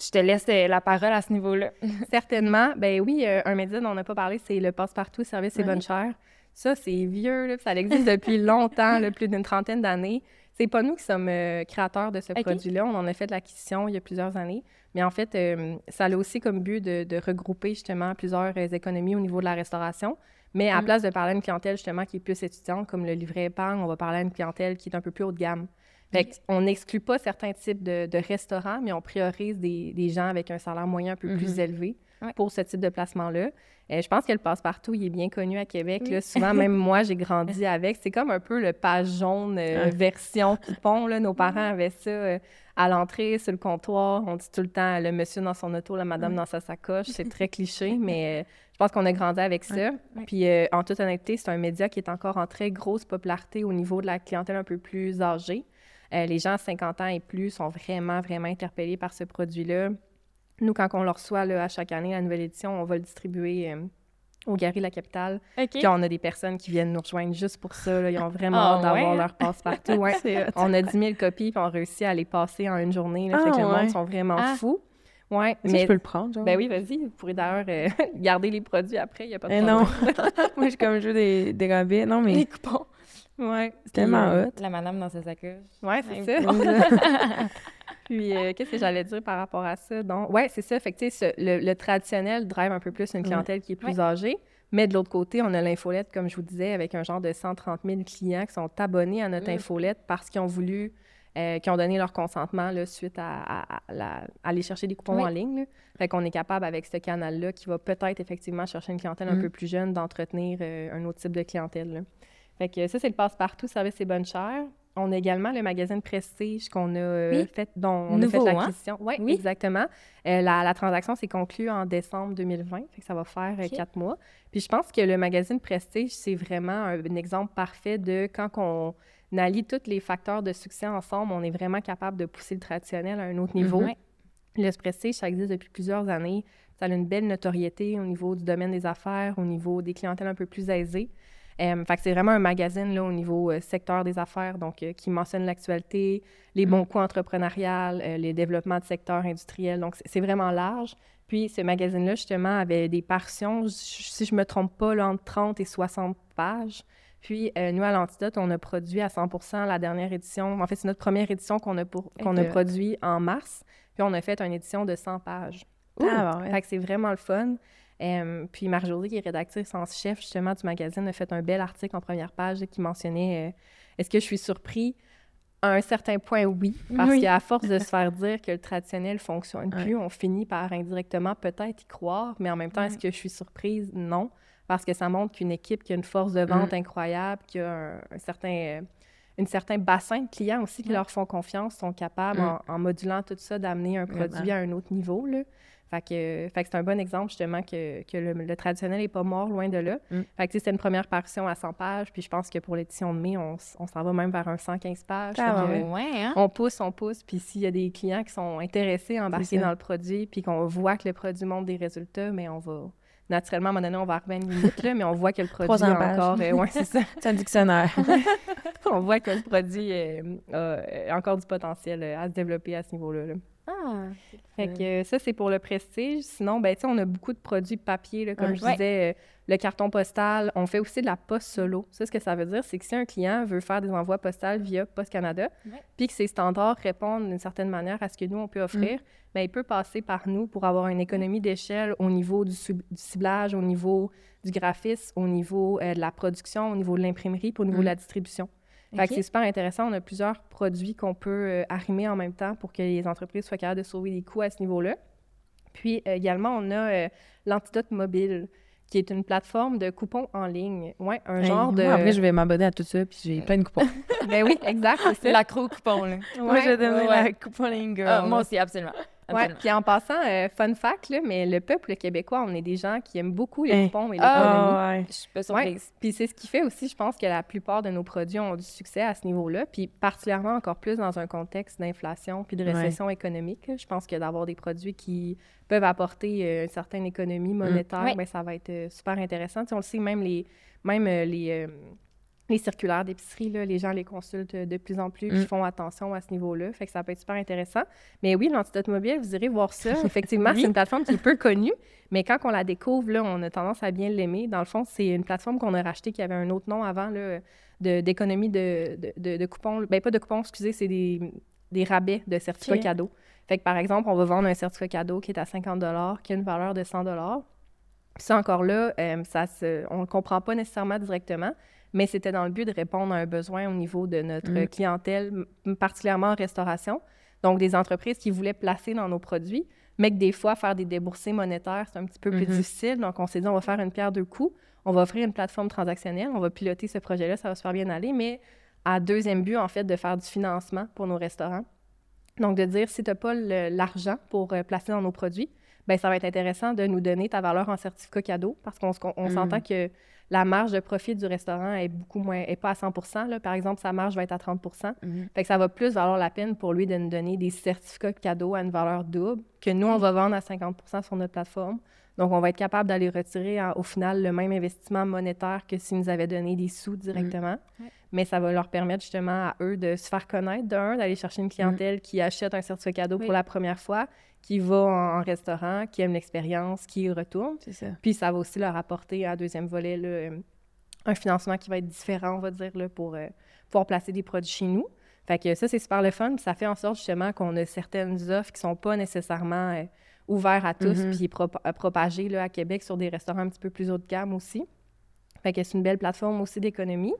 je te laisse la parole à ce niveau-là. (laughs) Certainement. Ben oui, euh, un média dont on n'a pas parlé, c'est le passe-partout service et Ouais. bonne chère. Ça, c'est vieux, là, ça existe depuis (laughs) longtemps, là, plus d'une trentaine d'années. C'est pas nous qui sommes euh, créateurs de ce produit-là. On en a fait de l'acquisition il y a plusieurs années. Mais en fait, euh, ça a aussi comme but de, de regrouper justement plusieurs euh, économies au niveau de la restauration. Mais à Mm. place de parler à une clientèle justement qui est plus étudiante, comme le livret épargne, on va parler à une clientèle qui est un peu plus haut de gamme. Fait on n'exclut pas certains types de, de restaurants, mais on priorise des, des gens avec un salaire moyen un peu plus Mhm. élevé Pour ce type de placement-là. Euh, je pense que le passe-partout, il est bien connu à Québec. Oui. là. Souvent, même (laughs) moi, j'ai grandi avec. C'est comme un peu le page jaune euh, Ouais. version coupon. Là. Nos parents avaient ça euh, à l'entrée, sur le comptoir. On dit tout le temps le monsieur dans son auto, la madame dans sa sacoche. C'est très (laughs) cliché, mais je pense qu'on a grandi avec ça. Puis, en toute honnêteté, c'est un média qui est encore en très grosse popularité au niveau de la clientèle un peu plus âgée. Les gens à 50 ans et plus sont vraiment, vraiment interpellés par ce produit-là. Nous, quand on le reçoit là, à chaque année, la nouvelle édition, on va le distribuer euh, au Gary La Capitale. OK. Puis on a des personnes qui viennent nous rejoindre juste pour ça. là. Ils ont vraiment Ah hâte d'avoir ouais? leur passe-partout. Ouais. (laughs) C'est hot. On a 10 000 copies, puis on réussit à les passer en une journée. Là, fait Ah, que le monde sont vraiment Ah. fous. Ouais, mais je peux le prendre, genre? ben oui, vas-y. Vous pourrez d'ailleurs euh, (laughs) garder les produits après, il n'y a pas de Eh problème. non. (laughs) Moi, je suis comme je veux des, des rabais. Non, mais Les coupons. Ouais, c'est tellement hot. La madame dans sa sacoche. Ouais, c'est ça. Puis, euh, qu'est-ce que j'allais dire par rapport à ça? Donc, ouais, c'est ça. Fait que, ce- le, le traditionnel drive un peu plus une clientèle qui est plus âgée. Mais de l'autre côté, on a l'infolette, comme je vous disais, avec un genre de 130 000 clients qui sont abonnés à notre Mm. infolette parce qu'ils ont voulu, euh, qui ont donné leur consentement là, suite à, à- à la- aller chercher des coupons Oui. en ligne. là. Fait qu'on est capable, avec ce canal-là, qui va peut-être effectivement chercher une clientèle un Mm. peu plus jeune, d'entretenir euh, un autre type de clientèle. là. Fait que ça, c'est le passe-partout, service et bonne chère. On a également le magazine Prestige qu'on a euh, Oui. fait, dont on a Nouveau, fait hein? l'acquisition. Ouais, Oui. exactement. Euh, la, la transaction s'est conclue en décembre 2020, fait que ça va faire euh, quatre mois. Puis je pense que le magazine Prestige, c'est vraiment un, un exemple parfait de quand on allie tous les facteurs de succès ensemble, on est vraiment capable de pousser le traditionnel à un autre niveau. Ouais. Le Prestige, ça existe depuis plusieurs années. Ça a une belle notoriété au niveau du domaine des affaires, au niveau des clientèles un peu plus aisées. Euh, fait que c'est vraiment un magazine là, au niveau euh, secteur des affaires, donc euh, qui mentionne l'actualité, les bons coups entrepreneuriales, euh, les développements de secteurs industriels. Donc, c'est- vraiment large. Puis, ce magazine-là, justement, avait des partitions, j- si je me trompe pas, là, entre 30 et 60 pages. Puis, nous, à l'Antidote, on a produit à 100% la dernière édition. En fait, c'est notre première édition qu'on a, pour- qu'on a Ok. produit en mars. Puis, on a fait une édition de 100 pages. Ah, bon, ouais. Fait que c'est vraiment le fun. Euh, puis Marjorie, qui est rédactrice en chef justement du magazine, a fait un bel article en première page qui mentionnait euh, Est-ce que je suis surpris? À un certain point, oui. Parce Oui. qu'à force de se faire dire que le traditionnel fonctionne Ouais. plus, on finit par indirectement peut-être y croire, mais en même temps, est-ce que je suis surprise? Non. Parce que ça montre qu'une équipe qui a une force de vente incroyable, qui a un, un certain. euh, un certain bassin de clients aussi qui leur font confiance, sont capables, Mm. en, en modulant tout ça, d'amener un produit à un autre niveau. Là. Fait que, fait que c'est un bon exemple, justement, que, que le, le traditionnel n'est pas mort, loin de là. Mm. Fait que, tu sais, c'est une première parution à 100 pages, puis je pense que pour l'édition de mai, on, s'en va même vers un 115 pages. Ah, ouais. Hein? On pousse, on pousse, puis s'il y a des clients qui sont intéressés à embarquer dans le produit, puis qu'on voit que le produit montre des résultats, mais on va... Naturellement, à un moment donné, on va arriver à une limite, là, mais on voit que le produit 300 a pages. encore... euh, ouais, c'est ça. (laughs) C'est un dictionnaire. (laughs) on voit que le produit euh, a encore du potentiel euh, à se développer à ce niveau-là. là. Ah, Fait que ça, c'est pour le prestige. Sinon, ben, tu sais, on a beaucoup de produits papier, là, comme Ouais. je disais, euh, le carton postal. On fait aussi de la poste solo. Ça, ce que ça veut dire, c'est que si un client veut faire des envois postales via Poste Canada, puis que ses standards répondent d'une certaine manière à ce que nous, on peut offrir, ben, il peut passer par nous pour avoir une économie d'échelle au niveau du, ciblage, au niveau du graphisme, au niveau euh, de la production, au niveau de l'imprimerie, au niveau Mm. de la distribution. Fait que c'est super intéressant. On a plusieurs produits qu'on peut euh, arrimer en même temps pour que les entreprises soient capables de sauver des coûts à ce niveau-là. Puis euh, également, on a euh, l'Antidote Mobile, qui est une plateforme de coupons en ligne. Ouais, un Hey, genre de. Moi, après, je vais m'abonner à tout ça, puis j'ai plein de coupons. (laughs) Ben oui, exact, c'est (laughs) l'accro coupon, là. moi, je vais devenir ouais. la couponing girl. Ah, moi aussi, absolument. Ouais, Absolument. puis en passant, euh, fun fact, là, mais le peuple québécois, on est des gens qui aiment beaucoup les Hein. coupons et l'économie. Ah, Ah, ouais. Je suis pas Ouais. Puis c'est ce qui fait aussi, je pense, que la plupart de nos produits ont du succès à ce niveau-là, puis particulièrement encore plus dans un contexte d'inflation puis de Ouais. récession économique. Je pense que d'avoir des produits qui peuvent apporter euh, une certaine économie monétaire, Ouais. ben, ça va être euh, super intéressant. Tu sais, on le sait, même les, même, euh, les, euh, les circulaires d'épicerie, les gens les consultent de plus en plus, puis Mm. font attention à ce niveau-là. Fait que ça peut être super intéressant. Mais oui, l'antidote mobile, vous irez voir ça. (laughs) Effectivement, c'est une plateforme qui est peu connue, mais quand on la découvre, là, on a tendance à bien l'aimer. Dans le fond, c'est une plateforme qu'on a rachetée qui avait un autre nom avant, d'économie de, de, de- de coupons. Ben, pas de coupons, excusez, c'est des, des rabais de certificats cadeaux. Fait que, par exemple, on va vendre un certificat cadeau qui est à 50 qui a une valeur de 100 Puis ça, encore là, euh, ça se, on ne le comprend pas nécessairement directement, mais c'était dans le but de répondre à un besoin au niveau de notre Mm. clientèle, particulièrement en restauration. Donc, des entreprises qui voulaient placer dans nos produits, mais que des fois, faire des déboursés monétaires, c'est un petit peu plus Mhm. difficile. Donc, on s'est dit, on va faire une pierre deux coups. On va offrir une plateforme transactionnelle. On va piloter ce projet-là. Ça va super bien aller. Mais à deuxième but, en fait, de faire du financement pour nos restaurants. Donc, de dire, si tu n'as pas l'argent pour euh, placer dans nos produits, ben ça va être intéressant de nous donner ta valeur en certificat cadeau parce qu'on Mhm. s'entend que la marge de profit du restaurant est beaucoup moins, est pas à 100 là. Par exemple, sa marge va être à 30 Mhm. fait que ça va plus valoir la peine pour lui de nous donner des certificats cadeaux à une valeur double que nous, on va vendre à 50 sur notre plateforme. Donc, on va être capable d'aller retirer en- au final le même investissement monétaire que s'ils nous avaient donné des sous directement. Ouais. Mais ça va leur permettre justement à eux de se faire connaître, d'un, d'aller chercher une clientèle qui achète un certificat cadeau Oui. pour la première fois, qui va en, en restaurant, qui aime l'expérience, qui y retourne. Ça. Puis ça va aussi leur apporter à deuxième volet euh, un financement qui va être différent, on va dire, là, pour euh, pouvoir placer des produits chez nous. Fait que ça, c'est super le fun. Puis ça fait en sorte justement qu'on a certaines offres qui sont pas nécessairement euh, ouvertes à tous, Mhm. puis prop- propagées là, à Québec sur des restaurants un petit peu plus haut de gamme aussi. Fait que c'est une belle plateforme aussi d'économie.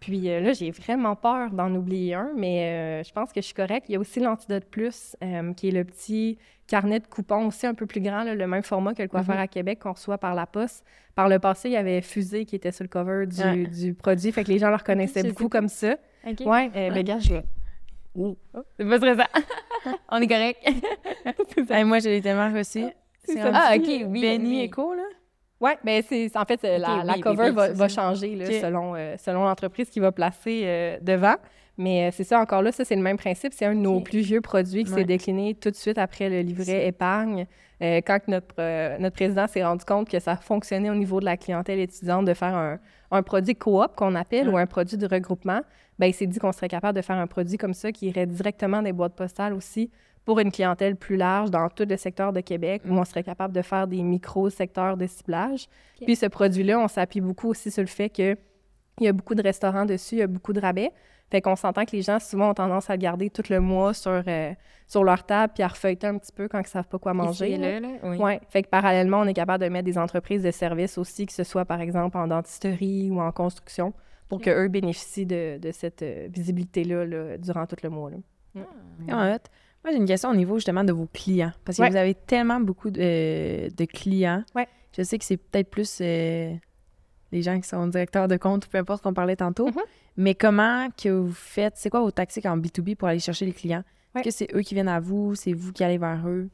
Puis euh, là, j'ai vraiment peur d'en oublier un, mais euh, je pense que je suis correcte. Il y a aussi l'Antidote Plus, euh, qui est le petit carnet de coupons aussi un peu plus grand, là, le même format que le coiffeur Mhm. à Québec qu'on reçoit par la poste. Par le passé, il y avait Fusée qui était sur le cover du, Ouais. du produit, fait que les gens le reconnaissaient beaucoup comme ça. OK. Ouais, euh, ben, gars, je vais- C'est pas stressant. On est correct. (laughs) Hey, moi, je l'ai tellement reçu. C'est ça. Ah, un OK, oui, Benny. Echo, là. Oui, mais c'est en fait, la, cover oui, oui, va, changer là, Ok. selon, euh, selon l'entreprise qui va placer euh, devant. Mais euh, c'est ça, encore là, ça, c'est le même principe. C'est un de nos plus vieux produits qui Ouais. s'est décliné tout de suite après le livret épargne. Quand notre, notre président s'est rendu compte que ça fonctionnait au niveau de la clientèle étudiante de faire un, un produit coop qu'on appelle ou un produit de regroupement, ben, il s'est dit qu'on serait capable de faire un produit comme ça qui irait directement des boîtes postales aussi pour une clientèle plus large dans tout le secteur de Québec où on serait capable de faire des micro-secteurs de ciblage. Puis ce produit-là, on s'appuie beaucoup aussi sur le fait qu'il y a beaucoup de restaurants dessus, il y a beaucoup de rabais. Fait qu'on s'entend que les gens, souvent, ont tendance à le garder tout le mois sur, euh, sur leur table puis à refeuilleter un petit peu quand ils ne savent pas quoi manger. Ici là. là, là, oui. Ouais. Fait que parallèlement, on est capable de mettre des entreprises de services aussi, que ce soit par exemple en dentisterie ou en construction, pour qu'eux bénéficient de, de cette euh, visibilité-là là, durant tout le mois. là. En fait, moi, j'ai une question au niveau justement de vos clients. Parce que Ouais. vous avez tellement beaucoup de, euh, de clients. Ouais. Je sais que c'est peut-être plus euh, les gens qui sont directeurs de compte, peu importe qu'on parlait tantôt. Mhm. Mais comment que vous faites, c'est quoi vos tactiques en B2B pour aller chercher les clients? Ouais. Est-ce que c'est eux qui viennent à vous? C'est vous qui allez vers eux?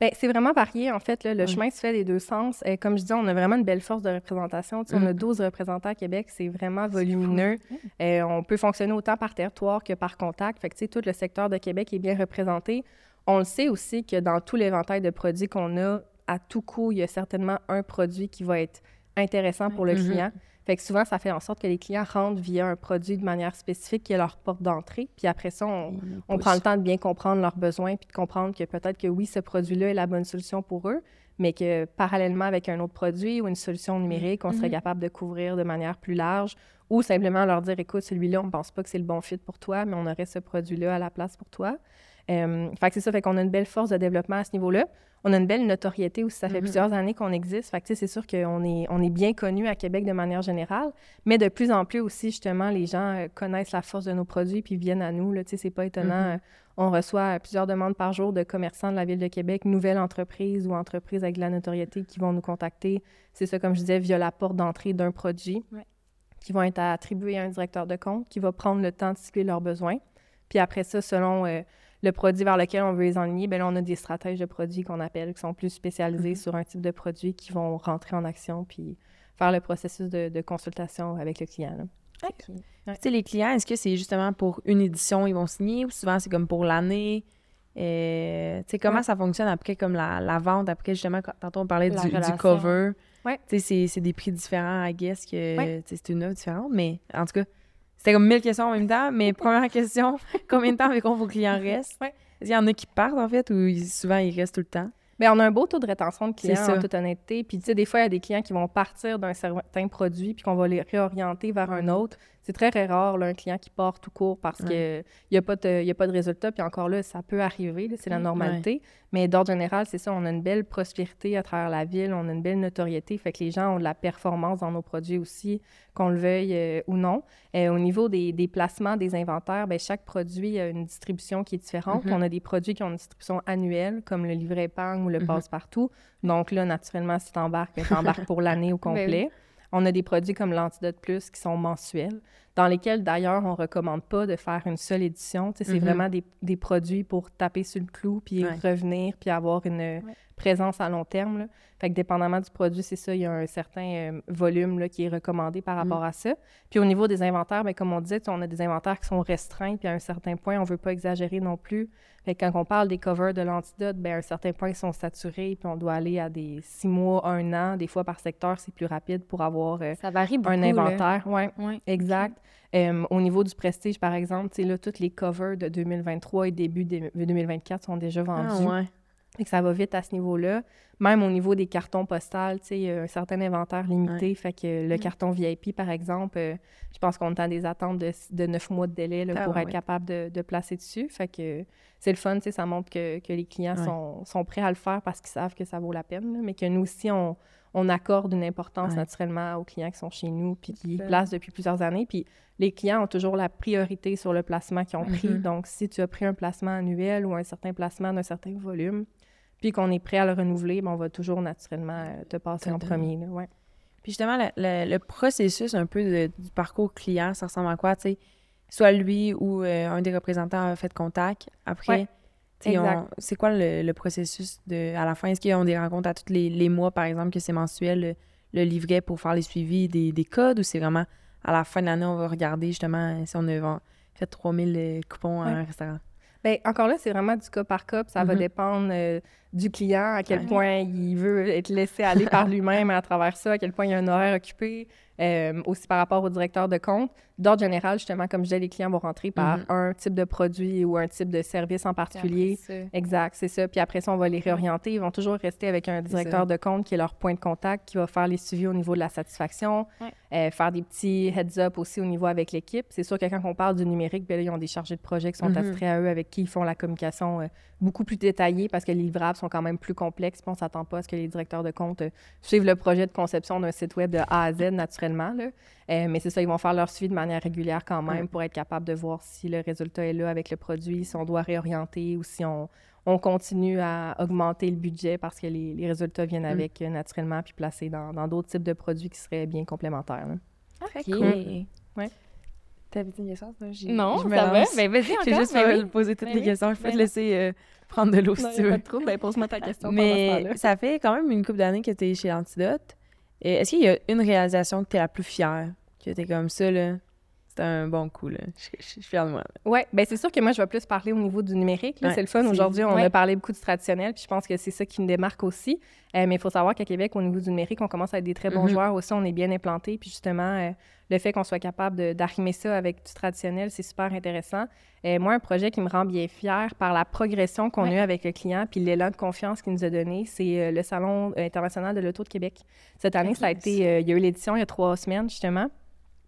Ben, c'est vraiment varié, en fait. là. Le chemin se fait des deux sens. Euh, comme je dis, on a vraiment une belle force de représentation. Tu sais, On Mm. a 12 représentants à Québec. C'est vraiment volumineux. Euh, on peut fonctionner autant par territoire que par contact. Fait que, tu sais, tout le secteur de Québec est bien représenté. On le sait aussi que dans tout l'éventail de produits qu'on a, à tout coup, il y a certainement un produit qui va être intéressant pour le Mhm. client. Fait que souvent, ça fait en sorte que les clients rentrent via un produit de manière spécifique qui est leur porte d'entrée. Puis après ça, on, on prend le temps de bien comprendre leurs besoins puis de comprendre que peut-être que oui, ce produit-là est la bonne solution pour eux, mais que parallèlement avec un autre produit ou une solution numérique, on serait Mhm. capable de couvrir de manière plus large ou simplement leur dire écoute, celui-là, on ne pense pas que c'est le bon fit pour toi, mais on aurait ce produit-là à la place pour toi. Euh, fait que c'est ça, fait qu'on a une belle force de développement à ce niveau-là. On a une belle notoriété aussi, ça fait Mhm. plusieurs années qu'on existe. Fait que c'est sûr qu'on est, on est bien connu à Québec de manière générale, mais de plus en plus aussi, justement, les gens euh, connaissent la force de nos produits puis viennent à nous. Tu sais, c'est pas étonnant. Mhm. euh, on reçoit euh, plusieurs demandes par jour de commerçants de la Ville de Québec, nouvelles entreprises ou entreprises avec de la notoriété qui vont nous contacter. C'est ça, comme je disais, via la porte d'entrée d'un produit, Ouais. qui vont être attribués à un directeur de compte, qui va prendre le temps de cibler leurs besoins. Puis après ça, selon euh, le produit vers lequel on veut les enligner, bien là, on a des stratèges de produits qu'on appelle, qui sont plus spécialisés Mhm. sur un type de produit, qui vont rentrer en action puis faire le processus de, de consultation avec le client. là. OK. Tu sais, les clients, est-ce que c'est justement pour une édition, ils vont signer, ou souvent c'est comme pour l'année? Euh, tu sais, comment Ouais. ça fonctionne après, comme la, la vente, après justement, quand, tantôt on parlait La du, cover. Ouais. Tu sais, c'est- c'est des prix différents, I guess, que Ouais. c'est une œuvre différente, mais en tout cas, c'était comme mille questions en même temps. Mais première question, (laughs) combien de temps avec vos clients restent? Ouais. Qu'il y en a qui partent, en fait, ou souvent ils restent tout le temps? Bien, on a un beau taux de rétention de clients, en toute honnêteté. Puis, tu sais, des fois, il y a des clients qui vont partir d'un certain produit puis qu'on va les réorienter vers un autre. C'est très, très rare, là, un client qui part tout court parce qu'il n'y a, pas de- il y a pas de résultat. Puis encore là, ça peut arriver, c'est la Mm, normalité. Mais d'ordre général, c'est ça, on a une belle prospérité à travers la ville, on a une belle notoriété. Fait que les gens ont de la performance dans nos produits aussi, qu'on le veuille euh, ou non. Euh, au niveau des, des placements, des inventaires, bien, chaque produit a une distribution qui est différente. Mhm. On a des produits qui ont une distribution annuelle, comme le livret épargne ou le Mhm. passe-partout. Donc là, naturellement, si tu embarques, tu embarques pour l'année au (laughs) Ben complet. On a des produits comme l'Antidote Plus qui sont mensuels, dans lesquels d'ailleurs on ne recommande pas de faire une seule édition. Tu sais, C'est Mhm. vraiment des, des produits pour taper sur le clou, puis Ouais. revenir, puis avoir une euh, présence à long terme. là. Fait que dépendamment du produit, c'est ça, il y a un certain euh, volume là, qui est recommandé par rapport à ça. Puis au niveau des inventaires, bien, comme on disait, tu sais, on a des inventaires qui sont restreints, puis à un certain point, on ne veut pas exagérer non plus. Fait que quand on parle des covers de l'antidote, bien, à un certain point, ils sont saturés, puis on doit aller à des six mois, un an. Des fois, par secteur, c'est plus rapide pour avoir euh, Ça varie beaucoup. un inventaire. Ouais. Ouais. Exact. Euh, au niveau du prestige, par exemple, là, toutes les covers de 2023 et début de 2024 sont déjà vendus. Ah, ouais. Fait que ça va vite à ce niveau-là. Même au niveau des cartons postales, tu sais, il y a un certain inventaire limité. Fait que le carton VIP, par exemple, euh, je pense qu'on est à des attentes de, de 9 mois de délai là, Ah, pour ouais, être capable de, de placer dessus. Fait que c'est le fun, tu sais, ça montre que, que les clients Ouais. sont, sont prêts à le faire parce qu'ils savent que ça vaut la peine. là, mais que nous aussi, on, on accorde une importance Ouais. naturellement aux clients qui sont chez nous puis qui placent depuis plusieurs années. Puis les clients ont toujours la priorité sur le placement qu'ils ont pris. Mhm. Donc, si tu as pris un placement annuel ou un certain placement d'un certain volume, puis qu'on est prêt à le renouveler, ben, on va toujours naturellement euh, te passer en premier. là, ouais. Puis justement, le, le- le processus un peu de- du parcours client, ça ressemble à quoi, tu sais? Soit lui ou euh, un des représentants a fait contact. Après, Ouais, c'est quoi le, le processus de, à la fin? Est-ce qu'ils ont des rencontres à tous les, les mois, par exemple, que c'est mensuel, le, le livret pour faire les suivis des, des codes ou c'est vraiment à la fin de l'année, on va regarder justement si on a fait 3000 euh, coupons à un restaurant? Bien, encore là, c'est vraiment du cas par cas, puis ça va Mhm. dépendre euh, du client, à quel Ouais. point il veut être laissé aller par (laughs) lui-même à travers ça, à quel point il y a un horaire occupé, euh, aussi par rapport au directeur de compte. D'ordre général, justement, comme je disais, les clients vont rentrer par Mhm. un type de produit ou un type de service en particulier. Exact, c'est ça. Puis après ça, on va les réorienter. Ils vont toujours rester avec un directeur de compte qui est leur point de contact, qui va faire les suivis au niveau de la satisfaction, Ouais. euh, faire des petits heads-up aussi au niveau avec l'équipe. C'est sûr que quand on parle du numérique, bien là, ils ont des chargés de projet qui sont attitrés à eux, avec qui ils font la communication euh, beaucoup plus détaillée parce que les livrables sont quand même plus complexes. Puis on s'attend pas à ce que les directeurs de compte euh, suivent le projet de conception d'un site web de A à Z naturellement. Là. Mais c'est ça, ils vont faire leur suivi de manière régulière quand même Ouais. pour être capable de voir si le résultat est là avec le produit, si on doit réorienter ou si on, on continue à augmenter le budget parce que les, les résultats viennent Mm. avec euh, naturellement puis placés dans dans d'autres types de produits qui seraient bien complémentaires. là. OK. Cool. Ouais. T'avais dit une question? J'ai- Non, je me ça va. lance. Ben, vas-y (laughs) J'ai encore. juste ben pas oui. poser toutes Ben les oui. questions. Je peux te laisser euh, prendre de l'eau si tu veux. pas de trouble. Ben, pose-moi ta question. pendant ce Mais temps-là. ça fait quand même une couple d'années que tu es chez Antidote. Et Est-ce qu'il y a une réalisation que tu es la plus fière? Que tu es comme ça, là? C'est un bon coup, là. Je, suis fière de moi. Oui, ben c'est sûr que moi, je vais plus parler au niveau du numérique. là. Ouais, c'est le fun. Aujourd'hui, on ouais. a parlé beaucoup du traditionnel, puis je pense que c'est ça qui me démarque aussi. Euh, mais il faut savoir qu'à Québec, au niveau du numérique, on commence à être des très bons Mhm. joueurs aussi. On est bien implantés. Puis justement, euh, le fait qu'on soit capable d'arrimer ça avec du traditionnel, c'est super intéressant. Euh, moi, un projet qui me rend bien fière par la progression qu'on a eue avec le client, puis l'élan de confiance qu'il nous a donné, c'est le Salon international de l'Auto de Québec. Cette année, ça a été, il y a eu l'édition il y a trois semaines, justement.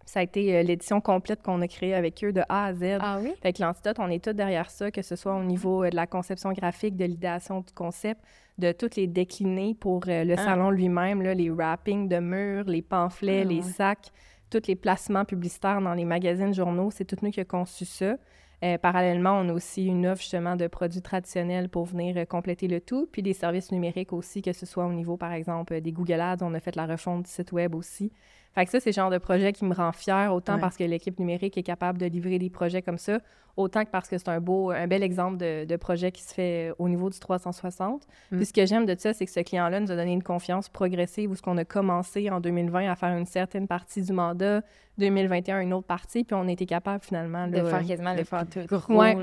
Ça a été euh, l'édition complète qu'on a créée avec eux de A à Z. Ah oui? Fait que l'Antidote, on est tous derrière ça, que ce soit au niveau euh, de la conception graphique, de l'idéation du concept, de toutes les décliner pour euh, le Ah. salon lui-même, les wrappings de murs, les pamphlets, Ah, les ouais. sacs, tous les placements publicitaires dans les magazines, journaux, c'est tout nous qui a conçu ça. Euh, parallèlement, on a aussi une offre justement de produits traditionnels pour venir euh, compléter le tout, puis des services numériques aussi, que ce soit au niveau, par exemple, des Google Ads, on a fait la refonte du site web aussi. Fait que ça, c'est le genre de projet qui me rend fière, autant Ouais. parce que l'équipe numérique est capable de livrer des projets comme ça, autant que parce que c'est un beau, un bel exemple de, de projet qui se fait au niveau du 360. Mm. Puis ce que j'aime de ça, c'est que ce client-là nous a donné une confiance progressive où ce qu'on a commencé en 2020 à faire une certaine partie du mandat, 2021 une autre partie, puis on a été capable finalement De faire quasiment de le faire tout. gros. Ouais.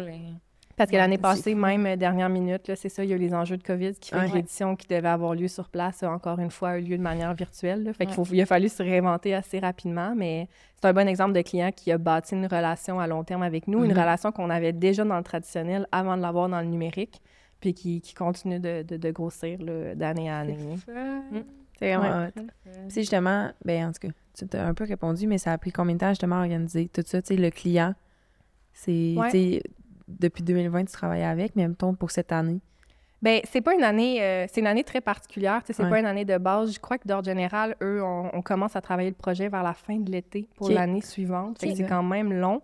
Parce que Ouais, l'année passée, fou. même euh, dernière minute, là, c'est ça, il y a eu les enjeux de COVID qui fait Ouais. que l'édition qui devait avoir lieu sur place a encore une fois eu lieu de manière virtuelle. là. Fait qu'il Ouais. faut- il a fallu se réinventer assez rapidement, mais c'est un bon exemple de client qui a bâti une relation à long terme avec nous, une Mhm. relation qu'on avait déjà dans le traditionnel avant de l'avoir dans le numérique, puis qui, qui continue de, de- de grossir d'année à année. C'est vraiment Ouais. hot. Puis c'est justement, ben en tout cas, tu t'as un peu répondu, mais ça a pris combien de temps justement à organiser tout ça? Tu sais, le client, c'est, depuis 2020, tu travailles avec, mais mettons pour cette année? Ben, c'est pas une année, euh, c'est une année très particulière. C'est Ouais. pas une année de base. Je crois que d'ordre général, eux, on, on commence à travailler le projet vers la fin de l'été pour l'année suivante. C'est quand même long.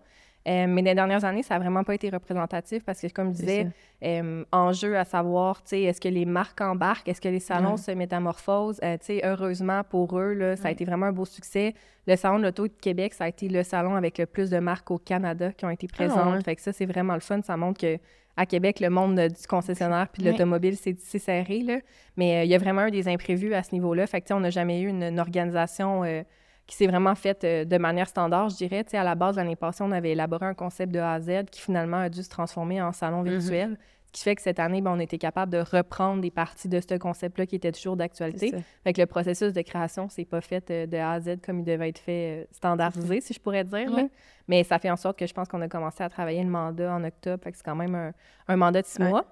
Euh, mais les dernières années, ça n'a vraiment pas été représentatif parce que, comme je disais, euh, enjeu à savoir, tu sais, est-ce que les marques embarquent, est-ce que les salons se métamorphosent? Euh, tu sais, heureusement pour eux, là, ça a été vraiment un beau succès. Le Salon de l'Auto de Québec, ça a été le salon avec le plus de marques au Canada qui ont été présentes. ouais. Fait que ça, c'est vraiment le fun. Ça montre que à Québec, le monde du concessionnaire puis de l'automobile, c'est serré, là. Mais euh, il y a vraiment eu des imprévus à ce niveau-là. Fait que, tu sais, on n'a jamais eu une, une organisation euh, qui s'est vraiment faite euh, de manière standard, je dirais. Tu sais, à la base, l'année passée, on avait élaboré un concept de A à Z qui finalement a dû se transformer en salon Mhm. virtuel. Ce qui fait que cette année, ben, on était capable de reprendre des parties de ce concept-là qui était toujours d'actualité. Fait que le processus de création, c'est pas fait euh, de A à Z comme il devait être fait euh, standardisé, si je pourrais dire. là. Mais ça fait en sorte que je pense qu'on a commencé à travailler le mandat en octobre. Fait que c'est quand même un, un mandat de six Ouais. mois.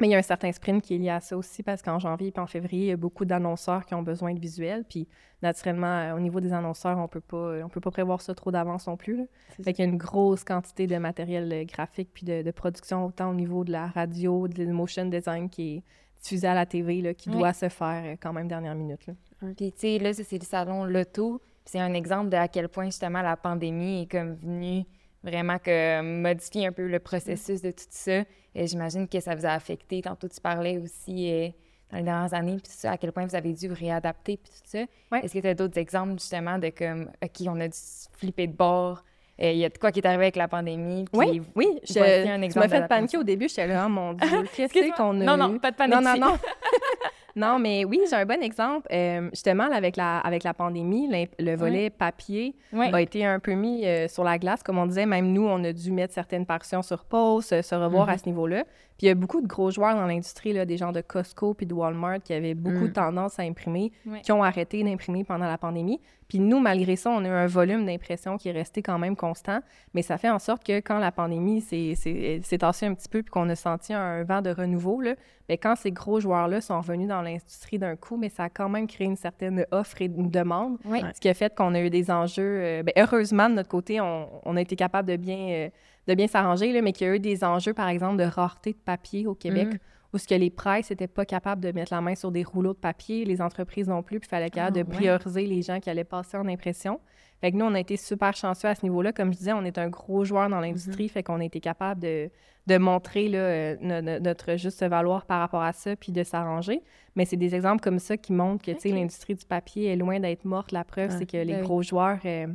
Mais il y a un certain sprint qui est lié à ça aussi parce qu'en janvier et en février, il y a beaucoup d'annonceurs qui ont besoin de visuels. Puis naturellement, euh, au niveau des annonceurs, on peut pas, euh, on peut pas prévoir ça trop d'avance non plus. là. Fait qu'il y a une grosse quantité de matériel euh, graphique puis de, de production, autant au niveau de la radio, de motion design qui est diffusé à la TV, là, qui doit se faire quand même dernière minute. là. Puis, tu sais, là, c'est le salon Loto. C'est un exemple de à quel point, justement, la pandémie est comme venue vraiment que modifier un peu le processus de tout ça. Et j'imagine que ça vous a affecté. Tantôt, tu parlais aussi euh, dans les dernières années, puis tout ça, à quel point vous avez dû vous réadapter, puis tout ça. Ouais. Est-ce que tu as d'autres exemples, justement, de comme, OK, on a dû flipper de bord, euh, il y a de quoi qui est arrivé avec la pandémie, Oui, oui. Je, un tu exemple m'as fait paniquer au début. J'étais là, oh mon Dieu, (laughs) qu'est-ce qu'on a Non, non, pas de panique. Non, non, non. (laughs) non, mais oui, j'ai un bon exemple. Euh, justement, là, avec la, avec la pandémie, le volet papier Oui. a été un peu mis euh, sur la glace. Comme on disait, même nous, on a dû mettre certaines partitions sur pause, se, revoir à ce niveau-là. Puis il y a beaucoup de gros joueurs dans l'industrie, des gens de Costco puis de Walmart qui avaient beaucoup Mm. tendance à imprimer, qui ont arrêté d'imprimer pendant la pandémie. Puis nous, malgré ça, on a eu un volume d'impression qui est resté quand même constant. Mais ça fait en sorte que quand la pandémie s'est- tassée un petit peu puis qu'on a senti un vent de renouveau, là, ben, quand ces gros joueurs-là sont revenus dans l'industrie d'un coup, mais ça a quand même créé une certaine offre et une demande, Oui. ce qui a fait qu'on a eu des enjeux. euh, ben, heureusement, de notre côté, on, on a été capable de bien, euh, de bien s'arranger, mais qu'il y a eu des enjeux, par exemple, de rareté de papier au Québec, Mhm. Où ce que les presses n'étaient pas capables de mettre la main sur des rouleaux de papier, les entreprises non plus, puis il fallait capable Ah, de ouais. prioriser les gens qui allaient passer en impression. Fait que nous, on a été super chanceux à ce niveau-là. Comme je disais, on est un gros joueur dans l'industrie, fait qu'on a été capable de, de montrer là, euh, no- no- notre juste valeur par rapport à ça, puis de s'arranger. Mais c'est des exemples comme ça qui montrent que l'industrie du papier est loin d'être morte. La preuve, c'est que les Ben oui. gros joueurs euh,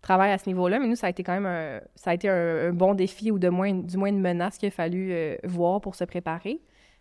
travaillent à ce niveau-là. Mais nous, ça a été quand même un, ça a été un, un bon défi ou de moins, du moins une menace qu'il a fallu euh, voir pour se préparer.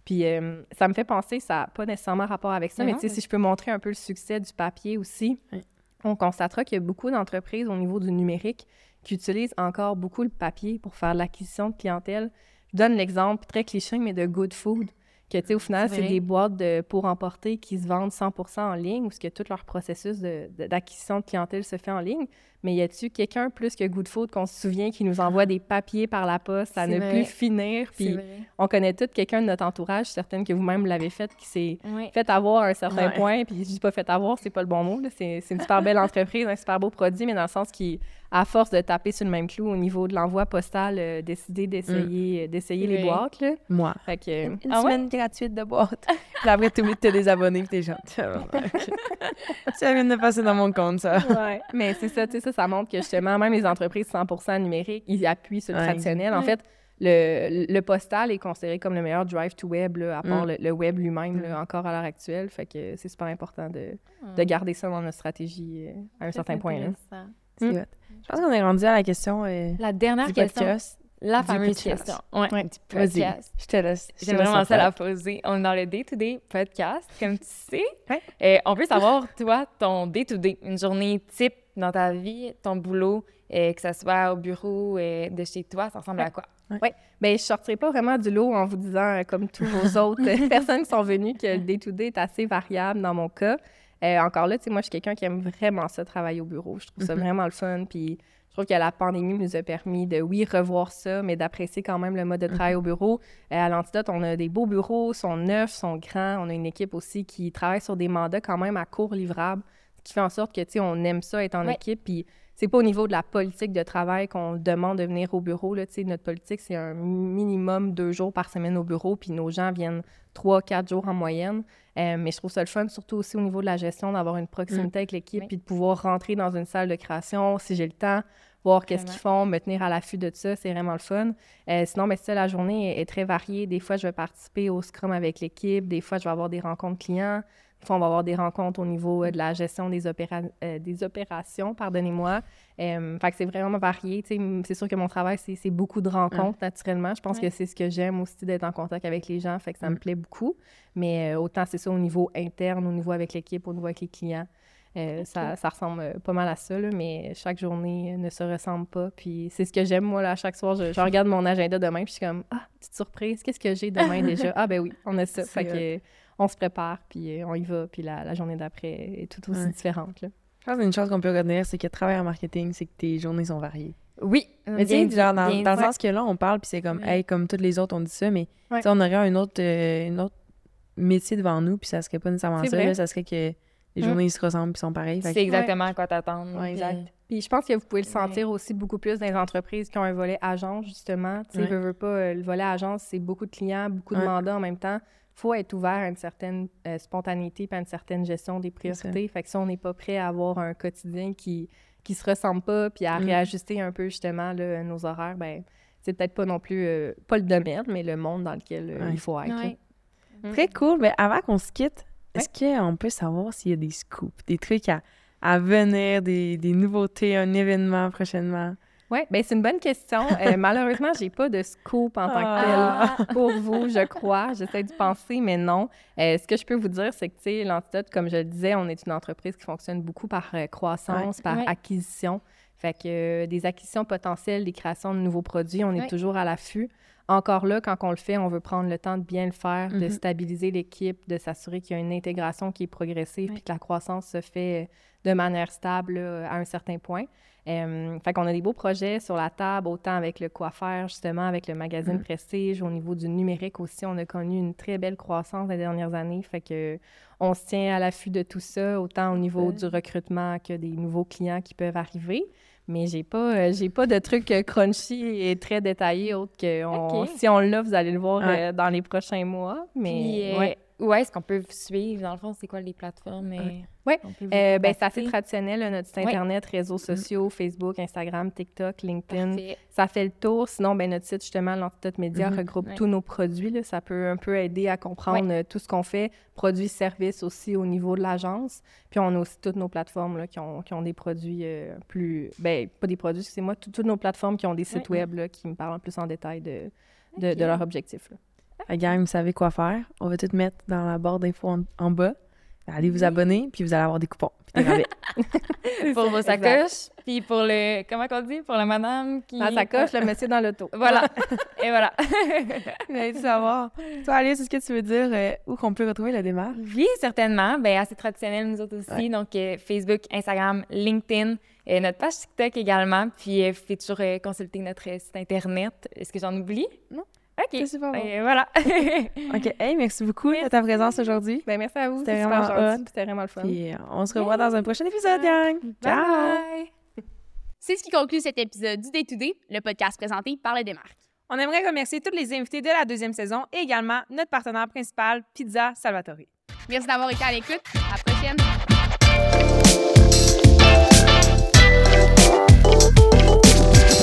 Puis euh, ça me fait penser, ça n'a pas nécessairement rapport avec ça, Mais si je peux montrer un peu le succès du papier aussi, Oui. on constatera qu'il y a beaucoup d'entreprises au niveau du numérique qui utilisent encore beaucoup le papier pour faire l'acquisition de clientèle. Je donne l'exemple très cliché, mais de Good Food, que, tu sais, au final, C'est des boîtes de, pour emporter qui se vendent 100% en ligne, où ce que tout leur processus de- de- d'acquisition de, clientèle se fait en ligne. Mais y a-tu quelqu'un plus que Good Food qu'on se souvient qui nous envoie des papiers par la poste à ne vrai. plus finir? Puis on connaît tous quelqu'un de notre entourage, certaines que vous-même l'avez fait, qui s'est Oui. fait avoir à un certain Ouais. point, puis je dis pas fait avoir, c'est pas le bon mot, c'est une super belle entreprise, un super beau produit, mais dans le sens qui, à force de taper sur le même clou au niveau de l'envoi postal, euh, décidé d'essayer euh, d'essayer les boîtes, là. Moi. Fait que, Une Ah ouais? semaine gratuite de boîte. Puis après, tu oublies de te désabonner, puis t'es genre... ça (laughs) vient de passer dans mon compte, ça. Ouais. Mais c'est ça, tu sais, ça, ça montre que justement, même les entreprises 100% numériques, ils appuient sur le Ouais. traditionnel. En Ouais. fait, le, le postal est considéré comme le meilleur drive to web, là, à part Mm. le, le web lui-même, Mm. encore à l'heure actuelle. Fait que c'est super important de, Ah. de garder ça dans notre stratégie euh, à un certain point. Là. C'est hot. Je pense qu'on est rendu à la question euh, La dernière du question. podcast. La fameuse question. Ouais. Ouais. Du podcast. je te laisse. J'aime vraiment en ça la poser. On est dans le day-to-day podcast, comme tu sais. Ouais. Euh, on peut savoir, toi, ton day-to-day, une journée type dans ta vie, ton boulot, euh, que ce soit au bureau, euh, de chez toi, ça ressemble à quoi? Ben, je sortirai pas vraiment du lot en vous disant, euh, comme tous vos (laughs) autres personnes qui sont venues, que le day-to-day est assez variable dans mon cas. Euh, encore là, tu sais, moi, je suis quelqu'un qui aime vraiment ça, travailler au bureau. Je trouve ça Mhm. vraiment le fun. Puis je trouve que la pandémie nous a permis de, oui, revoir ça, mais d'apprécier quand même le mode de travail au bureau. Euh, à l'Antidote, on a des beaux bureaux, sont neufs, sont grands. On a une équipe aussi qui travaille sur des mandats quand même à court livrable, ce qui fait en sorte que, tu sais, on aime ça être en Ouais. équipe. Puis c'est pas au niveau de la politique de travail qu'on demande de venir au bureau. Là. Notre politique, c'est un minimum deux jours par semaine au bureau, puis nos gens viennent trois, quatre jours en moyenne. Euh, mais je trouve ça le fun, surtout aussi au niveau de la gestion, d'avoir une proximité avec l'équipe, Oui. puis de pouvoir rentrer dans une salle de création si j'ai le temps, voir qu'est-ce qu'ils font, me tenir à l'affût de ça, c'est vraiment le fun. Euh, sinon, mais ça, la journée est, est très variée. Des fois, je vais participer au Scrum avec l'équipe, des fois, je vais avoir des rencontres clients, on va avoir des rencontres au niveau euh, de la gestion des, opéra- euh, des opérations, pardonnez-moi. Euh, fait que c'est vraiment varié. C'est sûr que mon travail, c'est beaucoup de rencontres, naturellement. Je pense Ouais. que c'est ce que j'aime aussi, d'être en contact avec les gens. Fait que ça me Mm. plaît beaucoup. Mais autant c'est ça au niveau interne, au niveau avec l'équipe, au niveau avec les clients. Euh, ça, ça ressemble pas mal à ça, là, mais chaque journée ne se ressemble pas. Puis c'est ce que j'aime, moi, là, chaque soir. Je, je regarde mon agenda demain, puis je suis comme, ah, petite surprise, qu'est-ce que j'ai demain (laughs) déjà? Ah, ben oui, on a ça. Fait que, on se prépare, puis euh, on y va, puis la, la journée d'après est tout aussi Ouais. différente. Là. Je pense qu'une chose qu'on peut retenir, c'est que travailler en marketing, c'est que tes journées sont variées. Oui. Mais tu sais, dans, bien dans le sens que là, on parle, puis c'est comme, hey, comme toutes les autres, on dit ça, mais Ouais. on aurait un autre, euh, une autre métier devant nous, puis ça serait pas nécessairement ça. là, ça serait que les journées, ils se ressemblent, puis sont pareilles. C'est que- exactement à quoi t'attendre. Ouais, exact. Puis- Puis je pense que vous pouvez le Ouais. sentir aussi beaucoup plus dans les entreprises qui ont un volet agence, justement. Tu sais, Ouais. veux, veux pas, euh, le volet agence, c'est beaucoup de clients, beaucoup de Ouais. mandats en même temps. Faut être ouvert à une certaine euh, spontanéité puis à une certaine gestion des priorités. Fait que si on n'est pas prêt à avoir un quotidien qui qui se ressemble pas puis à Mm. réajuster un peu, justement, là, nos horaires, ben c'est peut-être pas non plus, euh, pas le domaine, mais le monde dans lequel euh, Ouais. il faut être. Ouais. Très cool. Mais avant qu'on se quitte, est-ce qu'on peut savoir s'il y a des scoops, des trucs à, à venir, des, des nouveautés, un événement prochainement? Oui, ben c'est une bonne question. Euh, (laughs) malheureusement, j'ai pas de scoop en tant Ah. que tel pour vous, je crois. J'essaie de penser, mais non. Euh, ce que je peux vous dire, c'est que, tu sais, l'Antidote, comme je le disais, on est une entreprise qui fonctionne beaucoup par euh, croissance, par Ouais. acquisition. Fait que euh, des acquisitions potentielles, des créations de nouveaux produits, on est toujours à l'affût. Encore là, quand on le fait, on veut prendre le temps de bien le faire, de Mhm. stabiliser l'équipe, de s'assurer qu'il y a une intégration qui est progressive, puis que la croissance se fait de manière stable là, à un certain point. Euh, fait qu'on a des beaux projets sur la table, autant avec le coiffeur, justement, avec le magazine Mm. Prestige. Au niveau du numérique aussi, on a connu une très belle croissance les dernières années. Fait que on se tient à l'affût de tout ça, autant au niveau du recrutement que des nouveaux clients qui peuvent arriver. Mais j'ai pas, euh, j'ai pas de trucs euh, crunchy et très détaillés autres que on- si on l'a, vous allez le voir Ouais. euh, dans les prochains mois. Mais Puis, ouais. Où est-ce qu'on peut vous suivre? Dans le fond, c'est quoi les plateformes? peut vous Euh, ben, c'est assez traditionnel, là, notre site Ouais. Internet, réseaux sociaux, Facebook, Instagram, TikTok, LinkedIn. Parfait. Ça fait le tour. Sinon, ben, notre site, justement, l'Antidote Média, Mhm. regroupe Ouais. tous nos produits. là. Ça peut un peu aider à comprendre euh, tout ce qu'on fait. Produits, services aussi au niveau de l'agence. Puis on a aussi toutes nos plateformes là, qui, ont, qui ont des produits euh, plus... Ben, pas des produits, c'est moi, toutes nos plateformes qui ont des sites web là, qui me parlent plus en détail de, de, Ok. de leur objectif. là. La gang, vous savez quoi faire. On va tout mettre dans la barre d'infos en, en bas. Allez vous abonner, puis vous allez avoir des coupons. Puis des rabais. (laughs) Pour vos Exact. sacoches, puis pour le... Comment qu'on dit? Pour la madame qui... Dans sa coche, le monsieur dans l'auto. Voilà. (laughs) Et voilà. (laughs) Allez savoir. Toi, Alice, est-ce que tu veux dire euh, où qu'on peut retrouver la démarche? Oui, certainement. Bien, assez traditionnel, nous autres aussi. Ouais. Donc, euh, Facebook, Instagram, LinkedIn, euh, notre page TikTok également. Puis, euh, vous pouvez toujours euh, consulter notre site Internet. Est-ce que j'en oublie? Non. OK. C'est super bon. Euh, voilà. (laughs) OK. Hey, merci beaucoup de ta présence aujourd'hui. Ben, merci à vous. C'était vraiment gentil. C'était vraiment le fun. Puis euh, on se revoit dans un prochain épisode, gang. Ciao! Bye! (laughs) C'est ce qui conclut cet épisode du Day to Day, le podcast présenté par le Démarque. On aimerait remercier tous les invités de la deuxième saison et également notre partenaire principal, Pizza Salvatore. Merci d'avoir été à l'écoute. À la prochaine.